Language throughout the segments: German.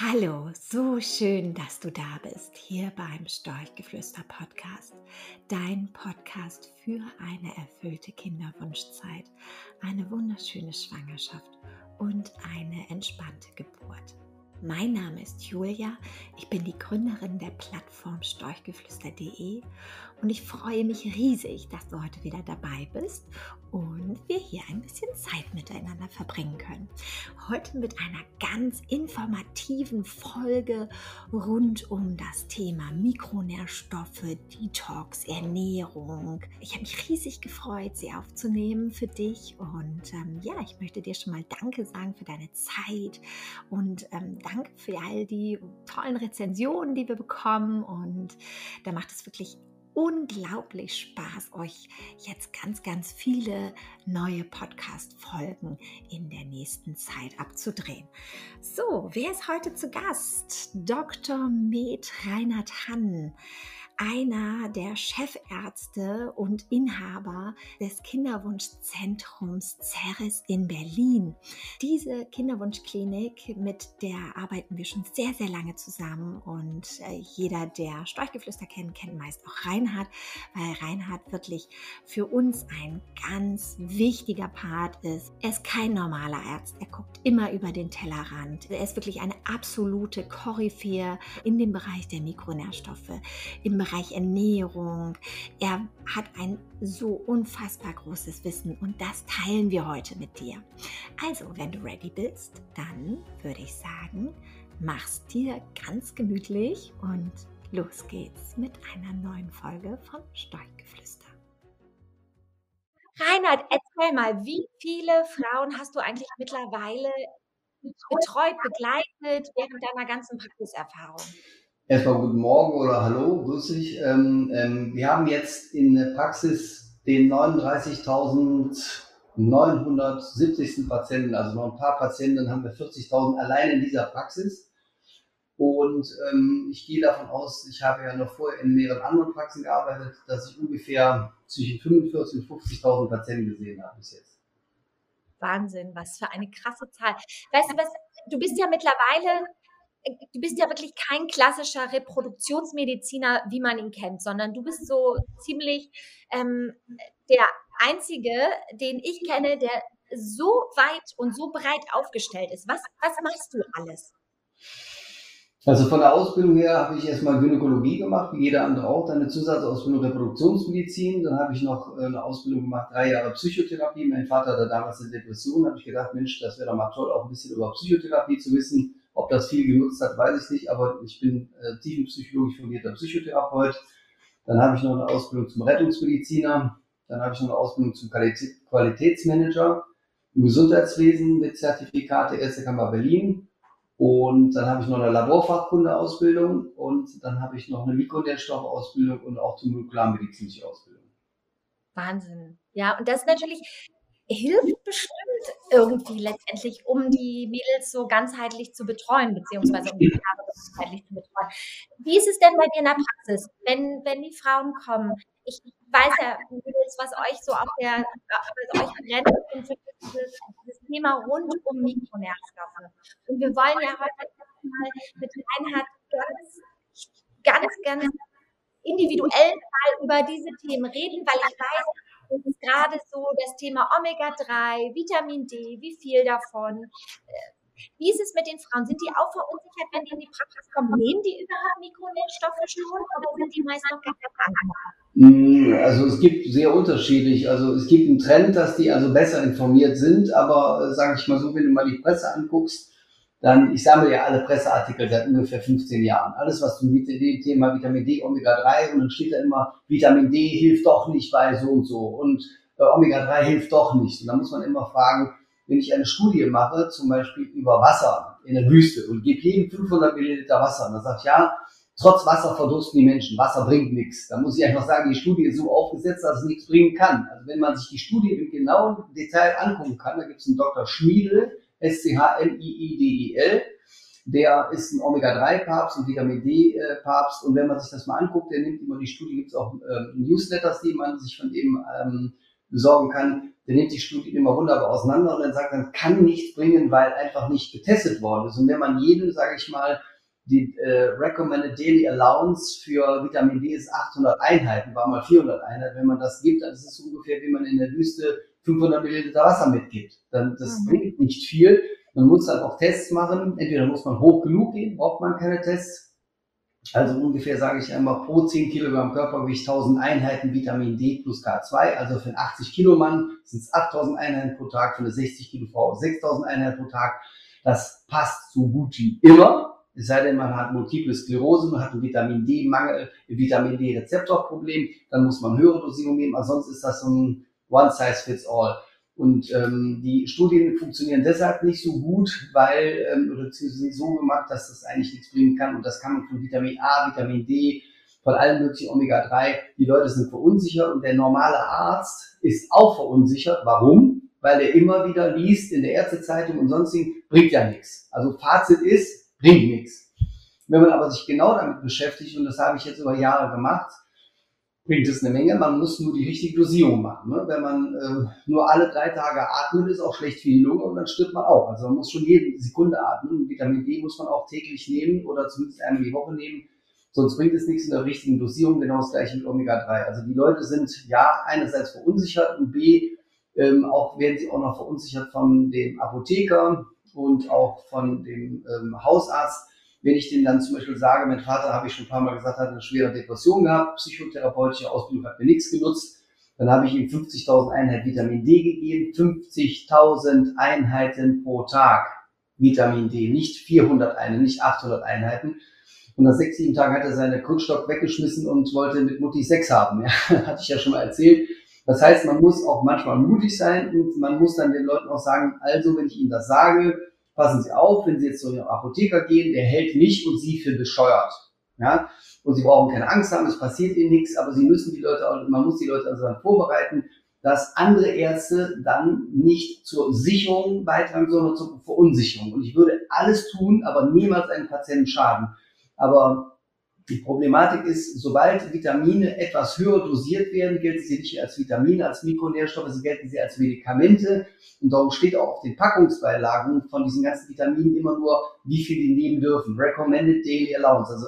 Hallo, so schön, dass du da bist, hier beim Storchgeflüster Podcast. Dein Podcast für eine erfüllte Kinderwunschzeit, eine wunderschöne Schwangerschaft und eine entspannte Geburt. Mein Name ist Julia, ich bin die Gründerin der Plattform storchgeflüster.de und ich freue mich riesig, dass du heute wieder dabei bist und wir hier ein bisschen Zeit miteinander verbringen können. Heute mit einer ganz informativen Folge rund um das Thema Mikronährstoffe, Detox, Ernährung. Ich habe mich riesig gefreut, sie aufzunehmen für dich und ähm, ja, ich möchte dir schon mal Danke sagen für deine Zeit und ähm, Danke für all die tollen Rezensionen, die wir bekommen und da macht es wirklich unglaublich Spaß, euch jetzt ganz, ganz viele neue Podcast-Folgen in der nächsten Zeit abzudrehen. So, wer ist heute zu Gast? Dr. Med Reinhard Hann einer der Chefärzte und Inhaber des Kinderwunschzentrums Ceres in Berlin. Diese Kinderwunschklinik, mit der arbeiten wir schon sehr, sehr lange zusammen und äh, jeder, der Storchgeflüster kennt, kennt meist auch Reinhard, weil Reinhard wirklich für uns ein ganz wichtiger Part ist. Er ist kein normaler Arzt, er guckt immer über den Tellerrand. Er ist wirklich eine absolute Koryphäe in dem Bereich der Mikronährstoffe, im Bereich Ernährung. Er hat ein so unfassbar großes Wissen und das teilen wir heute mit dir. Also, wenn du ready bist, dann würde ich sagen, mach's dir ganz gemütlich und los geht's mit einer neuen Folge von Steuergeflüster. Reinhard, erzähl mal, wie viele Frauen hast du eigentlich mittlerweile betreut, begleitet während deiner ganzen Praxiserfahrung? Erstmal guten Morgen oder Hallo, grüß dich. Ähm, ähm, wir haben jetzt in der Praxis den 39.970. Patienten, also noch ein paar Patienten, haben wir 40.000 allein in dieser Praxis. Und ähm, ich gehe davon aus, ich habe ja noch vorher in mehreren anderen Praxen gearbeitet, dass ich ungefähr zwischen 45.000 und 50.000 Patienten gesehen habe bis jetzt. Wahnsinn, was für eine krasse Zahl. Weißt du was, du bist ja mittlerweile du bist ja wirklich kein klassischer Reproduktionsmediziner, wie man ihn kennt, sondern du bist so ziemlich ähm, der einzige, den ich kenne, der so weit und so breit aufgestellt ist. Was, was machst du alles? Also von der Ausbildung her habe ich erstmal Gynäkologie gemacht, wie jeder andere auch, dann eine Zusatzausbildung Reproduktionsmedizin, dann habe ich noch äh, eine Ausbildung gemacht, drei Jahre Psychotherapie. Mein Vater hatte damals eine Depression, habe ich gedacht, Mensch, das wäre doch mal toll, auch ein bisschen über Psychotherapie zu wissen. Ob das viel genutzt hat, weiß ich nicht, aber ich bin äh, tiefenpsychologisch fundierter Psychotherapeut. Dann habe ich noch eine Ausbildung zum Rettungsmediziner. Dann habe ich noch eine Ausbildung zum Qualitätsmanager im Gesundheitswesen mit Zertifikate Ärztekammer Berlin. Und dann habe ich noch eine Laborfachkunde-Ausbildung und dann habe ich noch eine Mikronährstoffausbildung und auch die molekularmedizinische Ausbildung. Wahnsinn. Ja, und das natürlich hilft bestimmt irgendwie letztendlich, um die Mädels so ganzheitlich zu betreuen, beziehungsweise um die Paare ganzheitlich zu betreuen. Wie ist es denn bei dir in der Praxis, wenn, wenn die Frauen kommen? Ich weiß ja, Mädels, was euch so auf der, was euch brennt, dieses, dieses Thema rund um Mikronährstoffe. Und wir wollen ja heute mal mit Reinhard ganz, ganz, ganz individuell mal über diese Themen reden, weil ich weiß, es ist gerade so das Thema Omega-3, Vitamin D, wie viel davon. Äh, wie ist es mit den Frauen? Sind die auch verunsichert, wenn die in die Praxis kommen? Nehmen die überhaupt Mikronährstoffe schon oder sind die meist noch gar mm, Also es gibt sehr unterschiedlich. Also es gibt einen Trend, dass die also besser informiert sind, aber äh, sage ich mal so, wenn du mal die Presse anguckst, dann, ich sammle ja alle Presseartikel seit ungefähr 15 Jahren. Alles, was zum Thema Vitamin D, Omega-3 und dann steht da immer, Vitamin D hilft doch nicht bei so und so und äh, Omega-3 hilft doch nicht. Und da muss man immer fragen, wenn ich eine Studie mache, zum Beispiel über Wasser in der Wüste und gebe jedem 500 Milliliter Wasser, und dann sagt ja, trotz Wasser verdursten die Menschen, Wasser bringt nichts. Da muss ich einfach sagen, die Studie ist so aufgesetzt, dass es nichts bringen kann. Also wenn man sich die Studie im genauen Detail angucken kann, da gibt es einen Dr. Schmiedel, S-C-H-M-I-I-D-I-L. Der ist ein Omega-3-Papst und Vitamin D-Papst. Und wenn man sich das mal anguckt, der nimmt immer die Studie, gibt es auch ähm, Newsletters, die man sich von ihm ähm, besorgen kann. der nimmt die Studien immer wunderbar auseinander und dann sagt dann, kann nichts bringen, weil einfach nicht getestet worden ist. Und wenn man jedem, sage ich mal, die äh, Recommended Daily Allowance für Vitamin D ist 800 Einheiten, war mal 400 Einheiten. Wenn man das gibt, dann ist es ungefähr, wie man in der Wüste 500 Milliliter Wasser mitgibt. Dann, das mhm. bringt nicht viel. Man muss dann auch Tests machen. Entweder muss man hoch genug gehen, braucht man keine Tests. Also ungefähr sage ich einmal pro 10 Kilogramm Körpergewicht 1000 Einheiten Vitamin D plus K2. Also für einen 80 Kilo Mann sind es 8000 Einheiten pro Tag, für eine 60 Kilo Frau 6000 Einheiten pro Tag. Das passt so gut wie immer. Es sei denn, man hat Multiple Sklerose, man hat ein Vitamin D-Mangel, Vitamin D-Rezeptorproblem, dann muss man höhere Dosierung nehmen. Ansonsten ist das so ein One Size Fits All. Und ähm, die Studien funktionieren deshalb nicht so gut, weil, ähm, oder sind so gemacht, dass das eigentlich nichts bringen kann. Und das kann man von Vitamin A, Vitamin D, von allen möglichen Omega-3. Die Leute sind verunsichert und der normale Arzt ist auch verunsichert. Warum? Weil er immer wieder liest in der Ärztezeitung und sonstigen, bringt ja nichts. Also Fazit ist, bringt nichts. Wenn man aber sich genau damit beschäftigt, und das habe ich jetzt über Jahre gemacht, bringt es eine Menge. Man muss nur die richtige Dosierung machen. Ne? Wenn man äh, nur alle drei Tage atmet, ist auch schlecht für die Lunge und dann stirbt man auch. Also man muss schon jede Sekunde atmen. Vitamin D muss man auch täglich nehmen oder zumindest einmal die Woche nehmen. Sonst bringt es nichts in der richtigen Dosierung. Genau das gleiche mit Omega-3. Also die Leute sind ja einerseits verunsichert und B, ähm, auch werden sie auch noch verunsichert von dem Apotheker, und auch von dem ähm, Hausarzt, wenn ich denen dann zum Beispiel sage, mein Vater, habe ich schon ein paar Mal gesagt, hat eine schwere Depression gehabt, psychotherapeutische Ausbildung hat mir nichts genutzt, dann habe ich ihm 50.000 Einheiten Vitamin D gegeben, 50.000 Einheiten pro Tag Vitamin D, nicht 400 Einheiten, nicht 800 Einheiten. Und nach sechs, sieben Tagen hat er seine Kunststock weggeschmissen und wollte mit Mutti Sex haben. Ja, hatte ich ja schon mal erzählt. Das heißt, man muss auch manchmal mutig sein und man muss dann den Leuten auch sagen, also wenn ich Ihnen das sage, passen Sie auf, wenn Sie jetzt zu Ihrem Apotheker gehen, der hält mich und Sie für bescheuert. Ja? Und Sie brauchen keine Angst haben, es passiert Ihnen nichts, aber Sie müssen die Leute, man muss die Leute also dann vorbereiten, dass andere Ärzte dann nicht zur Sicherung beitragen, sondern zur Verunsicherung. Und ich würde alles tun, aber niemals einen Patienten schaden. Aber die Problematik ist, sobald Vitamine etwas höher dosiert werden, gelten sie nicht als Vitamine, als Mikronährstoffe, sie gelten sie als Medikamente. Und darum steht auch auf den Packungsbeilagen von diesen ganzen Vitaminen immer nur, wie viel die nehmen dürfen. Recommended Daily Allowance, also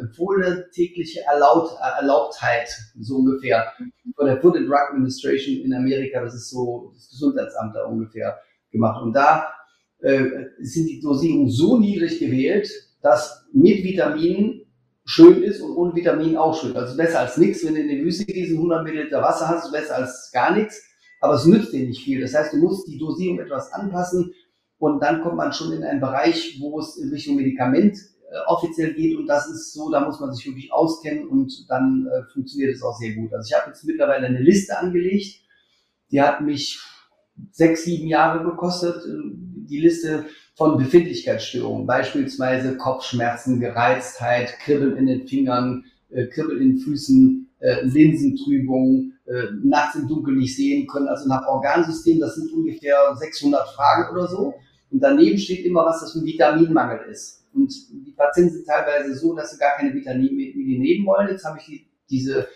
empfohlene tägliche Erlaubt, Erlaubtheit, so ungefähr. Von der Food and Drug Administration in Amerika, das ist so das Gesundheitsamt da ungefähr gemacht. Und da äh, sind die Dosierungen so niedrig gewählt, dass mit Vitaminen schön ist und ohne Vitamin auch schön. Also besser als nichts. Wenn du in die Wüste gehst 100 Milliliter Wasser hast, besser als gar nichts. Aber es nützt dir nicht viel. Das heißt, du musst die Dosierung etwas anpassen und dann kommt man schon in einen Bereich, wo es in Richtung Medikament äh, offiziell geht und das ist so, da muss man sich wirklich auskennen und dann äh, funktioniert es auch sehr gut. Also ich habe jetzt mittlerweile eine Liste angelegt, die hat mich sechs, sieben Jahre gekostet. Die Liste von Befindlichkeitsstörungen, beispielsweise Kopfschmerzen, Gereiztheit, Kribbeln in den Fingern, äh, Kribbeln in den Füßen, äh, Linsentrübung, äh, nachts im Dunkeln nicht sehen können, also nach Organsystem, das sind ungefähr 600 Fragen oder so. Und daneben steht immer, was das für ein Vitaminmangel ist. Und die Patienten sind teilweise so, dass sie gar keine Vitamine nehmen wollen. Jetzt habe ich die, diese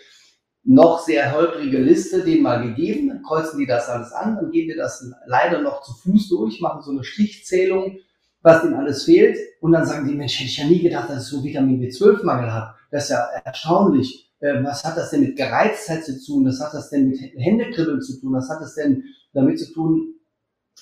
noch sehr holprige Liste denen mal gegeben, dann kreuzen die das alles an, dann gehen wir das leider noch zu Fuß durch, machen so eine Stichzählung, was ihnen alles fehlt und dann sagen die, Mensch, hätte ich ja nie gedacht, dass ich so Vitamin B12-Mangel habe. Das ist ja erstaunlich. Ähm, was hat das denn mit Gereiztheit zu tun? Was hat das denn mit Händekribbeln zu tun? Was hat das denn damit zu tun,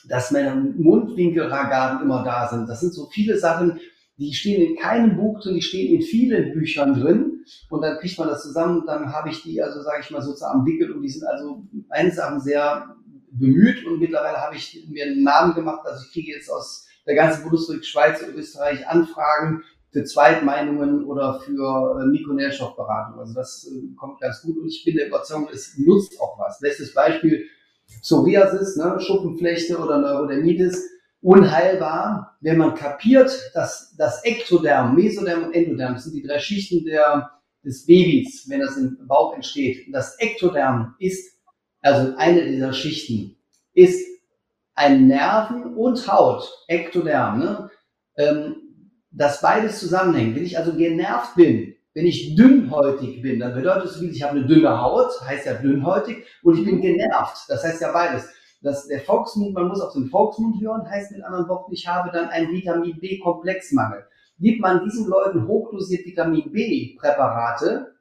dass meine Mundwinkelragaden immer da sind? Das sind so viele Sachen, die stehen in keinem Buch drin, die stehen in vielen Büchern drin. Und dann kriegt man das zusammen, dann habe ich die, also sage ich mal, sozusagen entwickelt und die sind also eines Sachen sehr bemüht und mittlerweile habe ich mir einen Namen gemacht. Also ich kriege jetzt aus der ganzen Bundesrepublik Schweiz und Österreich Anfragen für Zweitmeinungen oder für äh, Mikronährstoffberatung. Also das äh, kommt ganz gut und ich bin der Überzeugung, es nutzt auch was. Letztes Beispiel Psoriasis, ne, Schuppenflechte oder Neurodermitis unheilbar, wenn man kapiert, dass das Ektoderm, Mesoderm und Endoderm das sind die drei Schichten der, des Babys, wenn das im Bauch entsteht. Das Ektoderm ist, also eine dieser Schichten, ist ein Nerven und Haut, Ektoderm, ne? ähm, dass beides zusammenhängt. Wenn ich also genervt bin, wenn ich dünnhäutig bin, dann bedeutet es, ich habe eine dünne Haut, heißt ja dünnhäutig, und ich bin genervt. Das heißt ja beides. Das, der Volksmund, man muss auf den Volksmund hören, heißt mit anderen Worten, ich habe dann einen Vitamin B-Komplexmangel. Gibt man diesen Leuten hochdosiert Vitamin B-Präparate,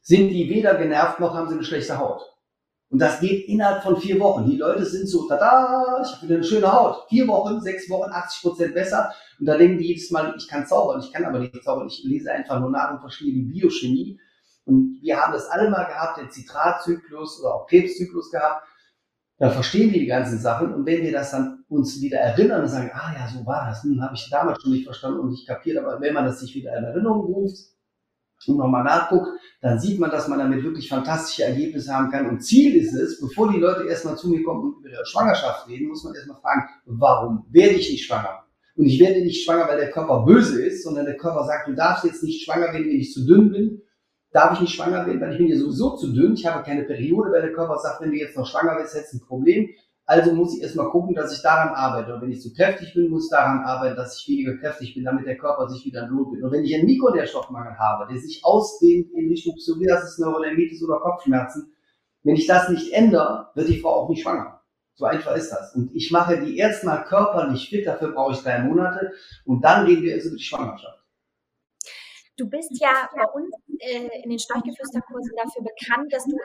sind die weder genervt noch haben sie eine schlechte Haut. Und das geht innerhalb von vier Wochen. Die Leute sind so, tada, ich habe wieder eine schöne Haut. Vier Wochen, sechs Wochen, 80 Prozent besser. Und da denken die jedes Mal, ich kann zaubern. Ich kann aber nicht zaubern. Ich lese einfach nur nach und verstehe die Biochemie. Und wir haben das alle mal gehabt, den Zitratzyklus oder auch Krebszyklus gehabt. Da verstehen wir die ganzen Sachen. Und wenn wir das dann uns wieder erinnern und sagen, ah ja, so war das, hm, habe ich damals schon nicht verstanden und nicht kapiert. Aber wenn man das sich wieder in Erinnerung ruft, und nochmal nachguckt, dann sieht man, dass man damit wirklich fantastische Ergebnisse haben kann. Und Ziel ist es, bevor die Leute erstmal zu mir kommen und über ihre Schwangerschaft reden, muss man erstmal fragen, warum werde ich nicht schwanger? Und ich werde nicht schwanger, weil der Körper böse ist, sondern der Körper sagt, du darfst jetzt nicht schwanger werden, wenn ich zu dünn bin. Darf ich nicht schwanger werden, weil ich bin ja sowieso zu dünn. Ich habe keine Periode, weil der Körper sagt, wenn du jetzt noch schwanger bist, hättest du ein Problem. Also muss ich erstmal gucken, dass ich daran arbeite. Und wenn ich zu kräftig bin, muss ich daran arbeiten, dass ich weniger kräftig bin, damit der Körper sich wieder lohnt Und wenn ich einen Mikronährstoffmangel habe, der sich ausdehnt in Richtung Psoriasis, Neurodermitis oder Kopfschmerzen, wenn ich das nicht ändere, wird die Frau auch nicht schwanger. So einfach ist das. Und ich mache die erstmal körperlich fit, dafür brauche ich drei Monate und dann reden wir erst über die Schwangerschaft. Du bist ja bei uns äh, in den Storchgeflüsterkursen dafür bekannt, dass du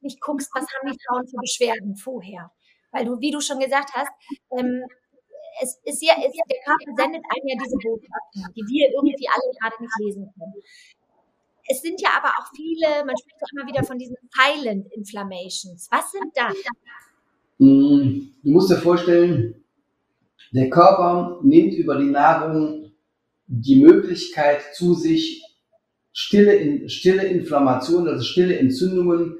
nicht guckst, was haben die Frauen für Beschwerden vorher. Weil du, wie du schon gesagt hast, ähm, es ist ja, es, der Körper sendet einem ja diese Botschaften, die wir irgendwie alle gerade nicht lesen können. Es sind ja aber auch viele, man spricht doch immer wieder von diesen Silent Inflammations. Was sind das? Mm, du musst dir vorstellen, der Körper nimmt über die Nahrung die Möglichkeit zu sich, stille, stille Inflammationen, also stille Entzündungen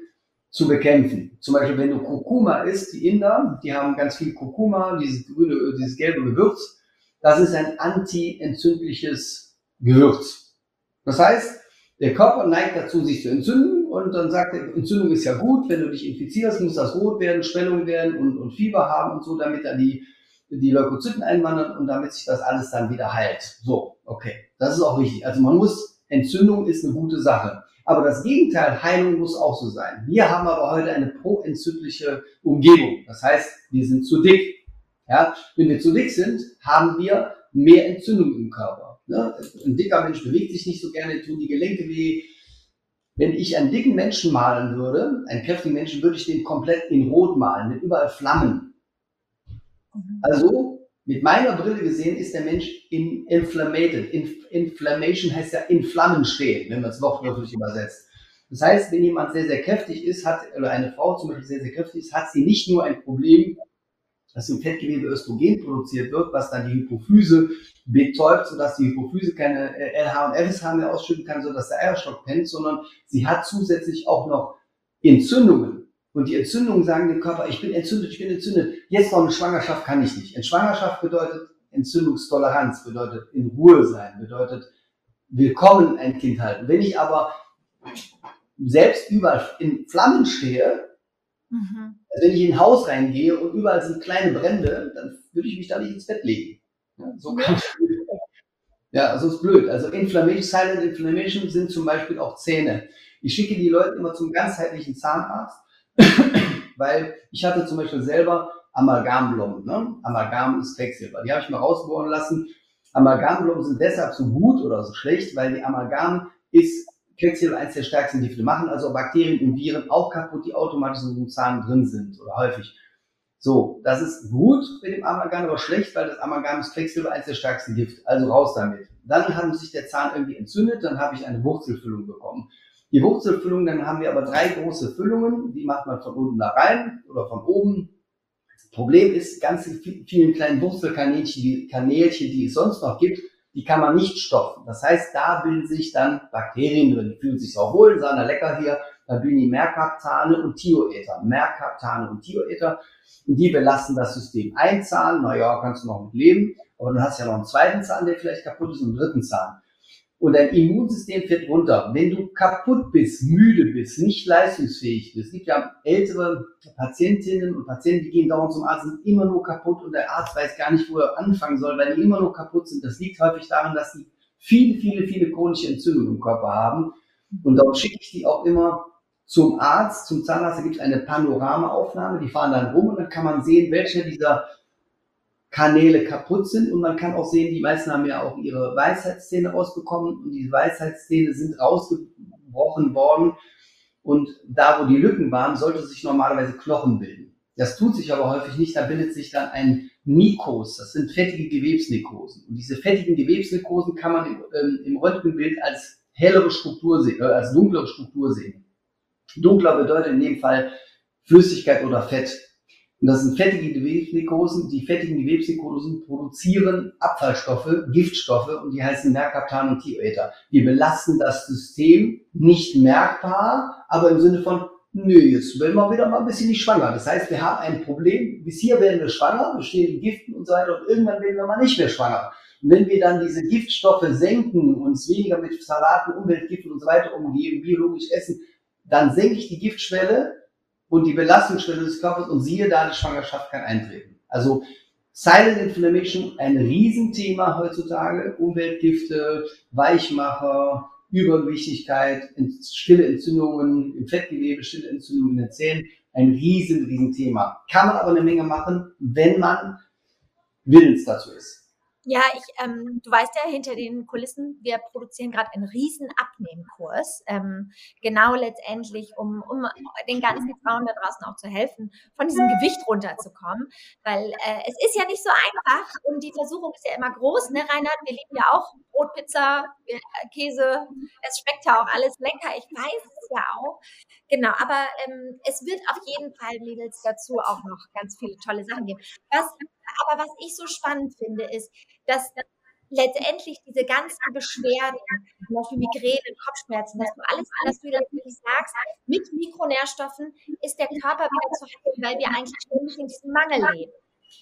zu bekämpfen. Zum Beispiel, wenn du Kurkuma isst, die Inder, die haben ganz viel Kurkuma, dieses grüne, dieses gelbe Gewürz. Das ist ein anti-entzündliches Gewürz. Das heißt, der Körper neigt dazu, sich zu entzünden und dann sagt er, Entzündung ist ja gut, wenn du dich infizierst, muss das rot werden, Schwellung werden und, und Fieber haben und so, damit dann die, die Leukozyten einwandern und damit sich das alles dann wieder heilt. So, okay. Das ist auch wichtig. Also man muss, Entzündung ist eine gute Sache. Aber das Gegenteil, Heilung muss auch so sein. Wir haben aber heute eine proentzündliche Umgebung. Das heißt, wir sind zu dick. Ja? Wenn wir zu dick sind, haben wir mehr Entzündung im Körper. Ne? Ein dicker Mensch bewegt sich nicht so gerne, tun die Gelenke weh. Wenn ich einen dicken Menschen malen würde, einen kräftigen Menschen, würde ich den komplett in Rot malen, mit überall Flammen. Also mit meiner Brille gesehen ist der Mensch in inflammated. In, Inflammation heißt ja in Flammen stehen, wenn man es wortwörtlich übersetzt. Das heißt, wenn jemand sehr, sehr kräftig ist, hat, oder eine Frau zum Beispiel sehr, sehr kräftig ist, hat sie nicht nur ein Problem, dass im Fettgewebe Östrogen produziert wird, was dann die Hypophyse betäubt, sodass die Hypophyse keine LH und FSH mehr ausschütten kann, sodass der Eierstock pennt, sondern sie hat zusätzlich auch noch Entzündungen. Und die Entzündungen sagen dem Körper, ich bin entzündet, ich bin entzündet. Jetzt noch eine Schwangerschaft kann ich nicht. In Schwangerschaft bedeutet Entzündungstoleranz, bedeutet in Ruhe sein, bedeutet willkommen ein Kind halten. Wenn ich aber selbst überall in Flammen stehe, mhm. also wenn ich in ein Haus reingehe und überall sind kleine Brände, dann würde ich mich da nicht ins Bett legen. Ja, so kann ich, ja, also ist blöd. Also Inflammation, Silent Inflammation sind zum Beispiel auch Zähne. Ich schicke die Leute immer zum ganzheitlichen Zahnarzt weil ich hatte zum Beispiel selber Amalgamblomben. Ne? Amalgam ist Quecksilber. Die habe ich mal rausbohren lassen. Amalgamblomben sind deshalb so gut oder so schlecht, weil die Amalgam ist Quecksilber eines der stärksten Gifte. Machen also Bakterien und Viren auch kaputt, die automatisch in einem Zahn drin sind oder häufig. So, das ist gut mit dem Amalgam, aber schlecht, weil das Amalgam ist Quecksilber eines der stärksten Gifte. Also raus damit. Dann hat sich der Zahn irgendwie entzündet, dann habe ich eine Wurzelfüllung bekommen. Die Wurzelfüllung, dann haben wir aber drei große Füllungen, die macht man von unten da rein oder von oben. Problem ist, ganz vielen kleinen Wurzelkanälchen, die, Kanälchen, die es sonst noch gibt, die kann man nicht stopfen. Das heißt, da bilden sich dann Bakterien drin, die fühlen sich auch wohl, sagen, na lecker hier, da bilden die Merkaptane und Thioether. Merkaptane und Thioether. Und die belasten das System. Ein Zahn, naja, kannst du noch mit leben, aber dann hast du ja noch einen zweiten Zahn, der vielleicht kaputt ist und einen dritten Zahn und dein Immunsystem fährt runter. Wenn du kaputt bist, müde bist, nicht leistungsfähig bist, es gibt ja ältere Patientinnen und Patienten, die gehen dauernd zum Arzt, sind immer nur kaputt und der Arzt weiß gar nicht, wo er anfangen soll, weil die immer nur kaputt sind. Das liegt häufig daran, dass die viele, viele, viele chronische Entzündungen im Körper haben. Und darum schicke ich die auch immer zum Arzt, zum Zahnarzt, da gibt es eine Panoramaaufnahme, die fahren dann rum und dann kann man sehen, welche dieser Kanäle kaputt sind und man kann auch sehen, die meisten haben ja auch ihre Weisheitszähne rausbekommen und diese Weisheitszähne sind rausgebrochen worden und da, wo die Lücken waren, sollte sich normalerweise Knochen bilden. Das tut sich aber häufig nicht, da bildet sich dann ein Nikos, das sind fettige Gewebsnikosen. Und diese fettigen Gewebsnikosen kann man im, ähm, im Röntgenbild als hellere Struktur sehen, äh, als dunklere Struktur sehen. Dunkler bedeutet in dem Fall Flüssigkeit oder Fett. Und das sind fettige Gewebsnikosen. Die fettigen Gewebsnikosen produzieren Abfallstoffe, Giftstoffe und die heißen Mercaptan und Thioether. Die belasten das System nicht merkbar, aber im Sinne von, nö, jetzt werden wir wieder mal ein bisschen nicht schwanger. Das heißt, wir haben ein Problem. Bis hier werden wir schwanger, wir stehen in Giften und so weiter und irgendwann werden wir mal nicht mehr schwanger. Und wenn wir dann diese Giftstoffe senken, uns weniger mit Salaten, Umweltgiften und so weiter umgeben, biologisch essen, dann senke ich die Giftschwelle und die Belastungsschwelle des Körpers und siehe da, die Schwangerschaft kann eintreten. Also Silent Inflammation, ein Riesenthema heutzutage. Umweltgifte, Weichmacher, Übergewichtigkeit, stille Entzündungen im Fettgewebe, stille Entzündungen in den Zähnen. Ein riesen, riesen Thema. Kann man aber eine Menge machen, wenn man willens dazu ist. Ja, ich, ähm, du weißt ja, hinter den Kulissen, wir produzieren gerade einen riesen Abnehmkurs, ähm, genau letztendlich, um, um den ganzen Frauen da draußen auch zu helfen, von diesem Gewicht runterzukommen, weil äh, es ist ja nicht so einfach und die Versuchung ist ja immer groß, ne, Reinhard? Wir lieben ja auch Brot, Pizza, äh, Käse, es schmeckt ja auch alles lecker, ich weiß es ja auch. Genau, aber ähm, es wird auf jeden Fall, Mädels, dazu auch noch ganz viele tolle Sachen geben. Was aber was ich so spannend finde, ist, dass letztendlich diese ganzen Beschwerden, zum Beispiel Migräne, Kopfschmerzen, dass du alles, was du natürlich sagst, mit Mikronährstoffen ist der Körper wieder zu heilen, weil wir eigentlich ständig in diesem Mangel leben.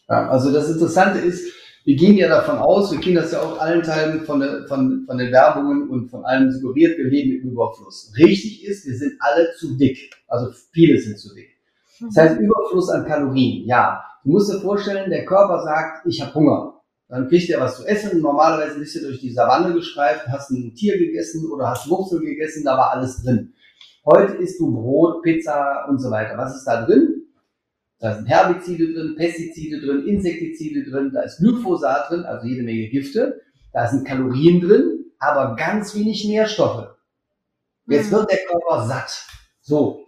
Ja, also das Interessante ist, wir gehen ja davon aus, wir kennen das ja auch allen Teilen von, der, von, von den Werbungen und von allem suggeriert, wir leben im Überfluss. Richtig ist, wir sind alle zu dick. Also viele sind zu dick. Das heißt, Überfluss an Kalorien, ja. Du musst dir vorstellen, der Körper sagt, ich habe Hunger. Dann kriegt er was zu essen. Normalerweise bist du durch die Savanne gestreift, hast ein Tier gegessen oder hast Wurzel gegessen, da war alles drin. Heute isst du Brot, Pizza und so weiter. Was ist da drin? Da sind Herbizide drin, Pestizide drin, Insektizide drin, da ist Glyphosat drin, also jede Menge Gifte. Da sind Kalorien drin, aber ganz wenig Nährstoffe. Jetzt mhm. wird der Körper satt. So,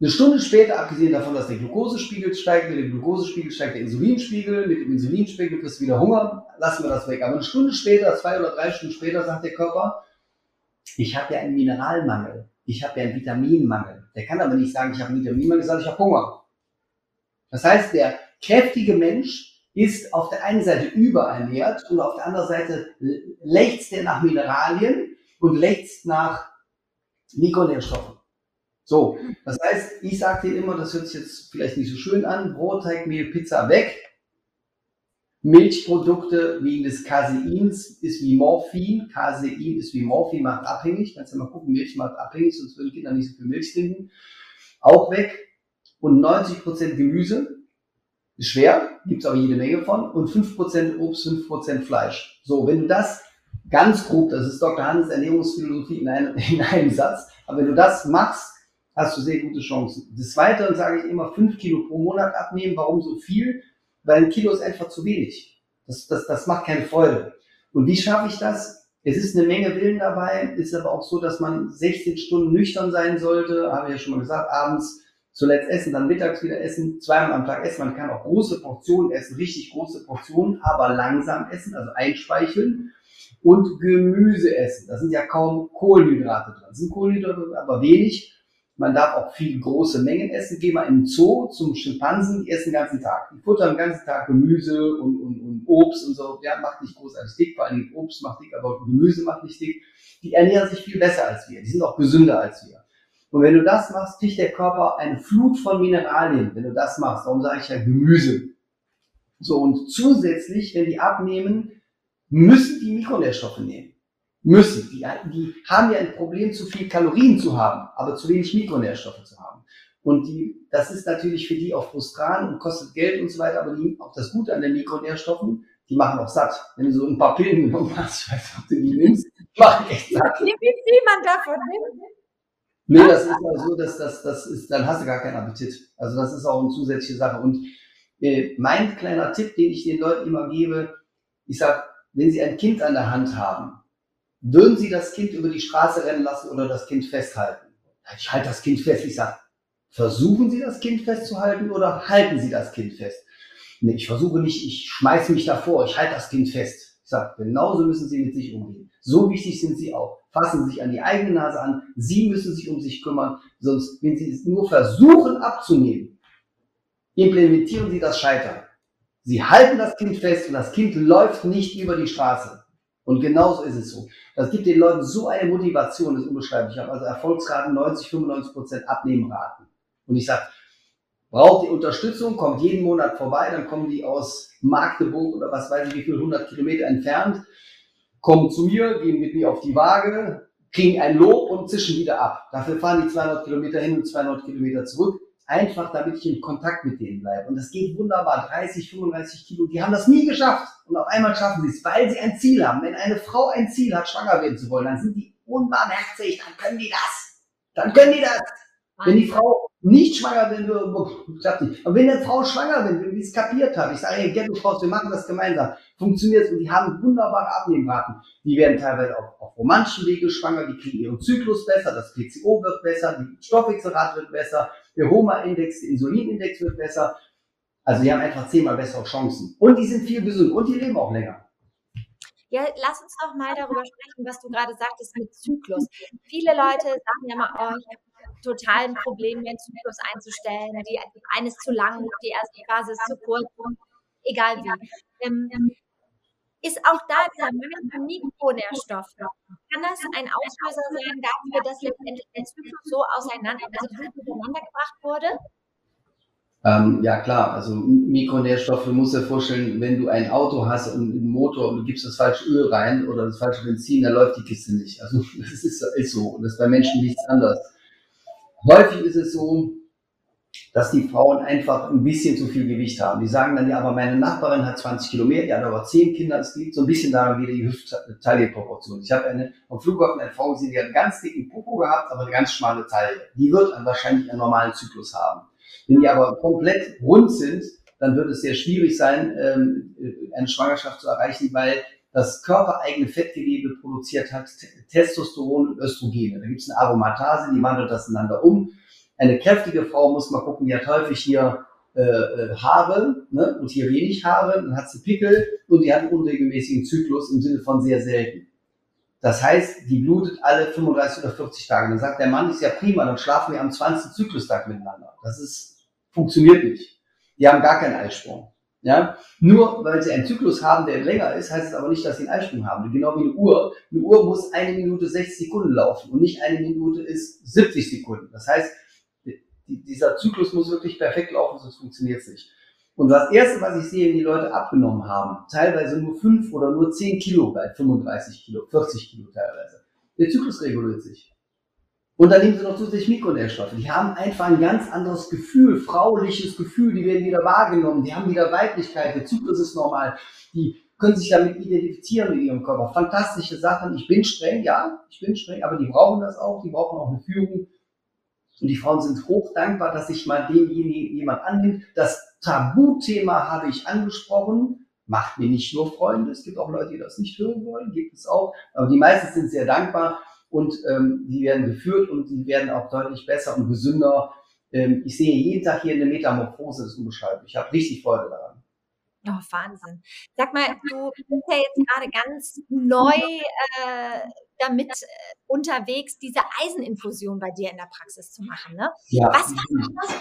eine Stunde später, abgesehen davon, dass der Glukosespiegel steigt, mit dem Glukosespiegel steigt der Insulinspiegel, mit dem Insulinspiegel kriegst du wieder Hunger, lassen wir das weg. Aber eine Stunde später, zwei oder drei Stunden später, sagt der Körper, ich habe ja einen Mineralmangel, ich habe ja einen Vitaminmangel. Der kann aber nicht sagen, ich habe einen Vitaminmangel, sondern ich habe Hunger. Das heißt, der kräftige Mensch ist auf der einen Seite überernährt und auf der anderen Seite lechzt er nach Mineralien und lechzt nach Mikronährstoffen. So, das heißt, ich sage dir immer, das hört sich jetzt vielleicht nicht so schön an, Brotteig, Mehl, Pizza weg. Milchprodukte wegen des Caseins ist wie Morphin. Casein ist wie Morphin, macht abhängig. Kannst du mal gucken, Milch macht abhängig, sonst würden Kinder nicht so viel Milch trinken. Auch weg. Und 90% Gemüse ist schwer, gibt es auch jede Menge von. Und 5% Obst, 5% Fleisch. So, wenn du das ganz grob, das ist Dr. Hannes Ernährungsphilosophie in einem, in einem Satz, aber wenn du das machst, hast du sehr gute Chancen. Des Weiteren sage ich immer, fünf Kilo pro Monat abnehmen. Warum so viel? Weil ein Kilo ist einfach zu wenig. Das, das, das macht keine Freude. Und wie schaffe ich das? Es ist eine Menge Willen dabei, ist aber auch so, dass man 16 Stunden nüchtern sein sollte, habe ich ja schon mal gesagt, abends zuletzt essen, dann mittags wieder essen, zweimal am Tag essen. Man kann auch große Portionen essen, richtig große Portionen, aber langsam essen, also einspeicheln und Gemüse essen. Da sind ja kaum Kohlenhydrate drin. Es sind Kohlenhydrate, aber wenig. Man darf auch viel große Mengen essen. Geh mal den Zoo zum Schimpansen, die essen den ganzen Tag. Die futtern den ganzen Tag Gemüse und, und, und Obst und so. Ja, macht nicht großartig dick, vor allem Obst macht dick, aber Gemüse macht nicht dick. Die ernähren sich viel besser als wir. Die sind auch gesünder als wir. Und wenn du das machst, kriegt der Körper eine Flut von Mineralien. Wenn du das machst, darum sage ich ja Gemüse. So, und zusätzlich, wenn die abnehmen, müssen die Mikronährstoffe nehmen müssen. Die, die haben ja ein Problem, zu viel Kalorien zu haben, aber zu wenig Mikronährstoffe zu haben. Und die, das ist natürlich für die auch frustrant und kostet Geld und so weiter, aber die, auch das Gute an den Mikronährstoffen, die machen auch satt. Wenn du so ein paar Pillen genommen hast, ich weiß nicht, ob du die nimmst, machen echt satt. Wie viel man davon nimmt? Nee, das ist ja so, dass das, das ist, dann hast du gar keinen Appetit. Also das ist auch eine zusätzliche Sache. Und äh, mein kleiner Tipp, den ich den Leuten immer gebe, ich sag, wenn sie ein Kind an der Hand haben, würden sie das Kind über die Straße rennen lassen oder das Kind festhalten? Ich halte das Kind fest. Ich sag, versuchen Sie das Kind festzuhalten oder halten Sie das Kind fest? Nee, ich versuche nicht, ich schmeiße mich davor, ich halte das Kind fest. Ich sage, genauso müssen Sie mit sich umgehen. So wichtig sind Sie auch. Fassen Sie sich an die eigene Nase an. Sie müssen sich um sich kümmern. Sonst, wenn Sie es nur versuchen abzunehmen, implementieren Sie das Scheitern. Sie halten das Kind fest und das Kind läuft nicht über die Straße. Und genauso ist es so. Das gibt den Leuten so eine Motivation, das ist unbeschreiblich. Ich habe also Erfolgsraten 90, 95 Prozent Abnehmenraten. Und ich sage, braucht die Unterstützung, kommt jeden Monat vorbei, dann kommen die aus Magdeburg oder was weiß ich wie viel, 100 Kilometer entfernt, kommen zu mir, gehen mit mir auf die Waage, kriegen ein Lob und zischen wieder ab. Dafür fahren die 200 Kilometer hin und 200 Kilometer zurück. Einfach, damit ich in Kontakt mit denen bleibe. Und das geht wunderbar. 30, 35 Kilo, die haben das nie geschafft. Und auf einmal schaffen sie es, weil sie ein Ziel haben. Wenn eine Frau ein Ziel hat, schwanger werden zu wollen, dann sind die unbarmherzig, dann können die das. Dann können die das. Wenn die Frau nicht schwanger werden würde, klappt nicht. Aber wenn eine Frau schwanger wird, wenn die es kapiert hat, ich sage, hey, Ghetto-Frau, wir machen das gemeinsam, funktioniert es und die haben wunderbare Abnehmraten. Die werden teilweise auch auf romantischen Wege schwanger, die kriegen ihren Zyklus besser, das PCO wird besser, die Stoffwechselrate wird besser, der Homa-Index, der Insulinindex wird besser. Also die haben einfach zehnmal bessere Chancen. Und die sind viel gesund und die leben auch länger. Ja, lass uns doch mal darüber sprechen, was du gerade sagtest mit Zyklus. Viele Leute sagen ja mal, oh, ich habe total ein Problem, den Zyklus einzustellen. Die, eine ist zu lang, die erste Phase ist zu kurz, egal wie. Ähm, ist auch da dieser Mangel an Mikronährstoffen, kann das ein Auslöser sein dafür, dass letztendlich der Zyklus so auseinander, also gebracht wurde? Ähm, ja klar, also Mikronährstoffe, du musst dir vorstellen, wenn du ein Auto hast und einen Motor und du gibst das falsche Öl rein oder das falsche Benzin, dann läuft die Kiste nicht. Also das ist, ist so und das ist bei Menschen nichts anderes. Häufig ist es so, dass die Frauen einfach ein bisschen zu viel Gewicht haben. Die sagen dann, ja, aber meine Nachbarin hat 20 Kilo mehr, die hat aber 10 Kinder. Es liegt so ein bisschen daran, wie die Hüft-Taille-Proportion. Ich habe eine, am Flughafen eine Frau gesehen, die hat einen ganz dicken Popo gehabt, aber eine ganz schmale Taille. Die wird dann wahrscheinlich einen normalen Zyklus haben. Wenn die aber komplett rund sind, dann wird es sehr schwierig sein, ähm, eine Schwangerschaft zu erreichen, weil das körpereigene Fettgewebe produziert hat Testosteron und Östrogene. Da gibt es eine Aromatase, die wandelt das ineinander um. Eine kräftige Frau muss mal gucken, die hat häufig hier äh, äh, Haare ne, und hier wenig Haare, dann hat sie Pickel und die hat einen unregelmäßigen Zyklus im Sinne von sehr selten. Das heißt, die blutet alle 35 oder 40 Tage. Dann sagt der Mann, ist ja prima, dann schlafen wir am 20. Zyklustag miteinander. Das ist, funktioniert nicht. Die haben gar keinen Eisprung. Ja? Nur weil sie einen Zyklus haben, der länger ist, heißt es aber nicht, dass sie einen Eisprung haben. Genau wie eine Uhr. Eine Uhr muss eine Minute 60 Sekunden laufen und nicht eine Minute ist 70 Sekunden. Das heißt, dieser Zyklus muss wirklich perfekt laufen, sonst funktioniert es nicht. Und das Erste, was ich sehe, wenn die Leute abgenommen haben, teilweise nur 5 oder nur 10 Kilo bei 35 Kilo, 40 Kilo teilweise, der Zyklus reguliert sich. Und dann nehmen sie noch zusätzlich Mikronährstoffe. Die haben einfach ein ganz anderes Gefühl, frauliches Gefühl, die werden wieder wahrgenommen, die haben wieder Weiblichkeit, der Zyklus ist normal, die können sich damit identifizieren mit ihrem Körper. Fantastische Sachen. Ich bin streng, ja, ich bin streng, aber die brauchen das auch, die brauchen auch eine Führung. Und die Frauen sind hoch dankbar, dass sich mal demjenigen jemand annimmt. Das Tabuthema habe ich angesprochen. Macht mir nicht nur Freunde. Es gibt auch Leute, die das nicht hören wollen. Gibt es auch. Aber die meisten sind sehr dankbar und ähm, die werden geführt und die werden auch deutlich besser und gesünder. Ähm, ich sehe jeden Tag hier eine Metamorphose, das ist unbeschreiblich. Ich habe richtig Freude daran. Oh, Wahnsinn. Sag mal, du bist ja jetzt gerade ganz neu äh, damit äh, unterwegs, diese Eiseninfusion bei dir in der Praxis zu machen. Ne? Ja. Was war das?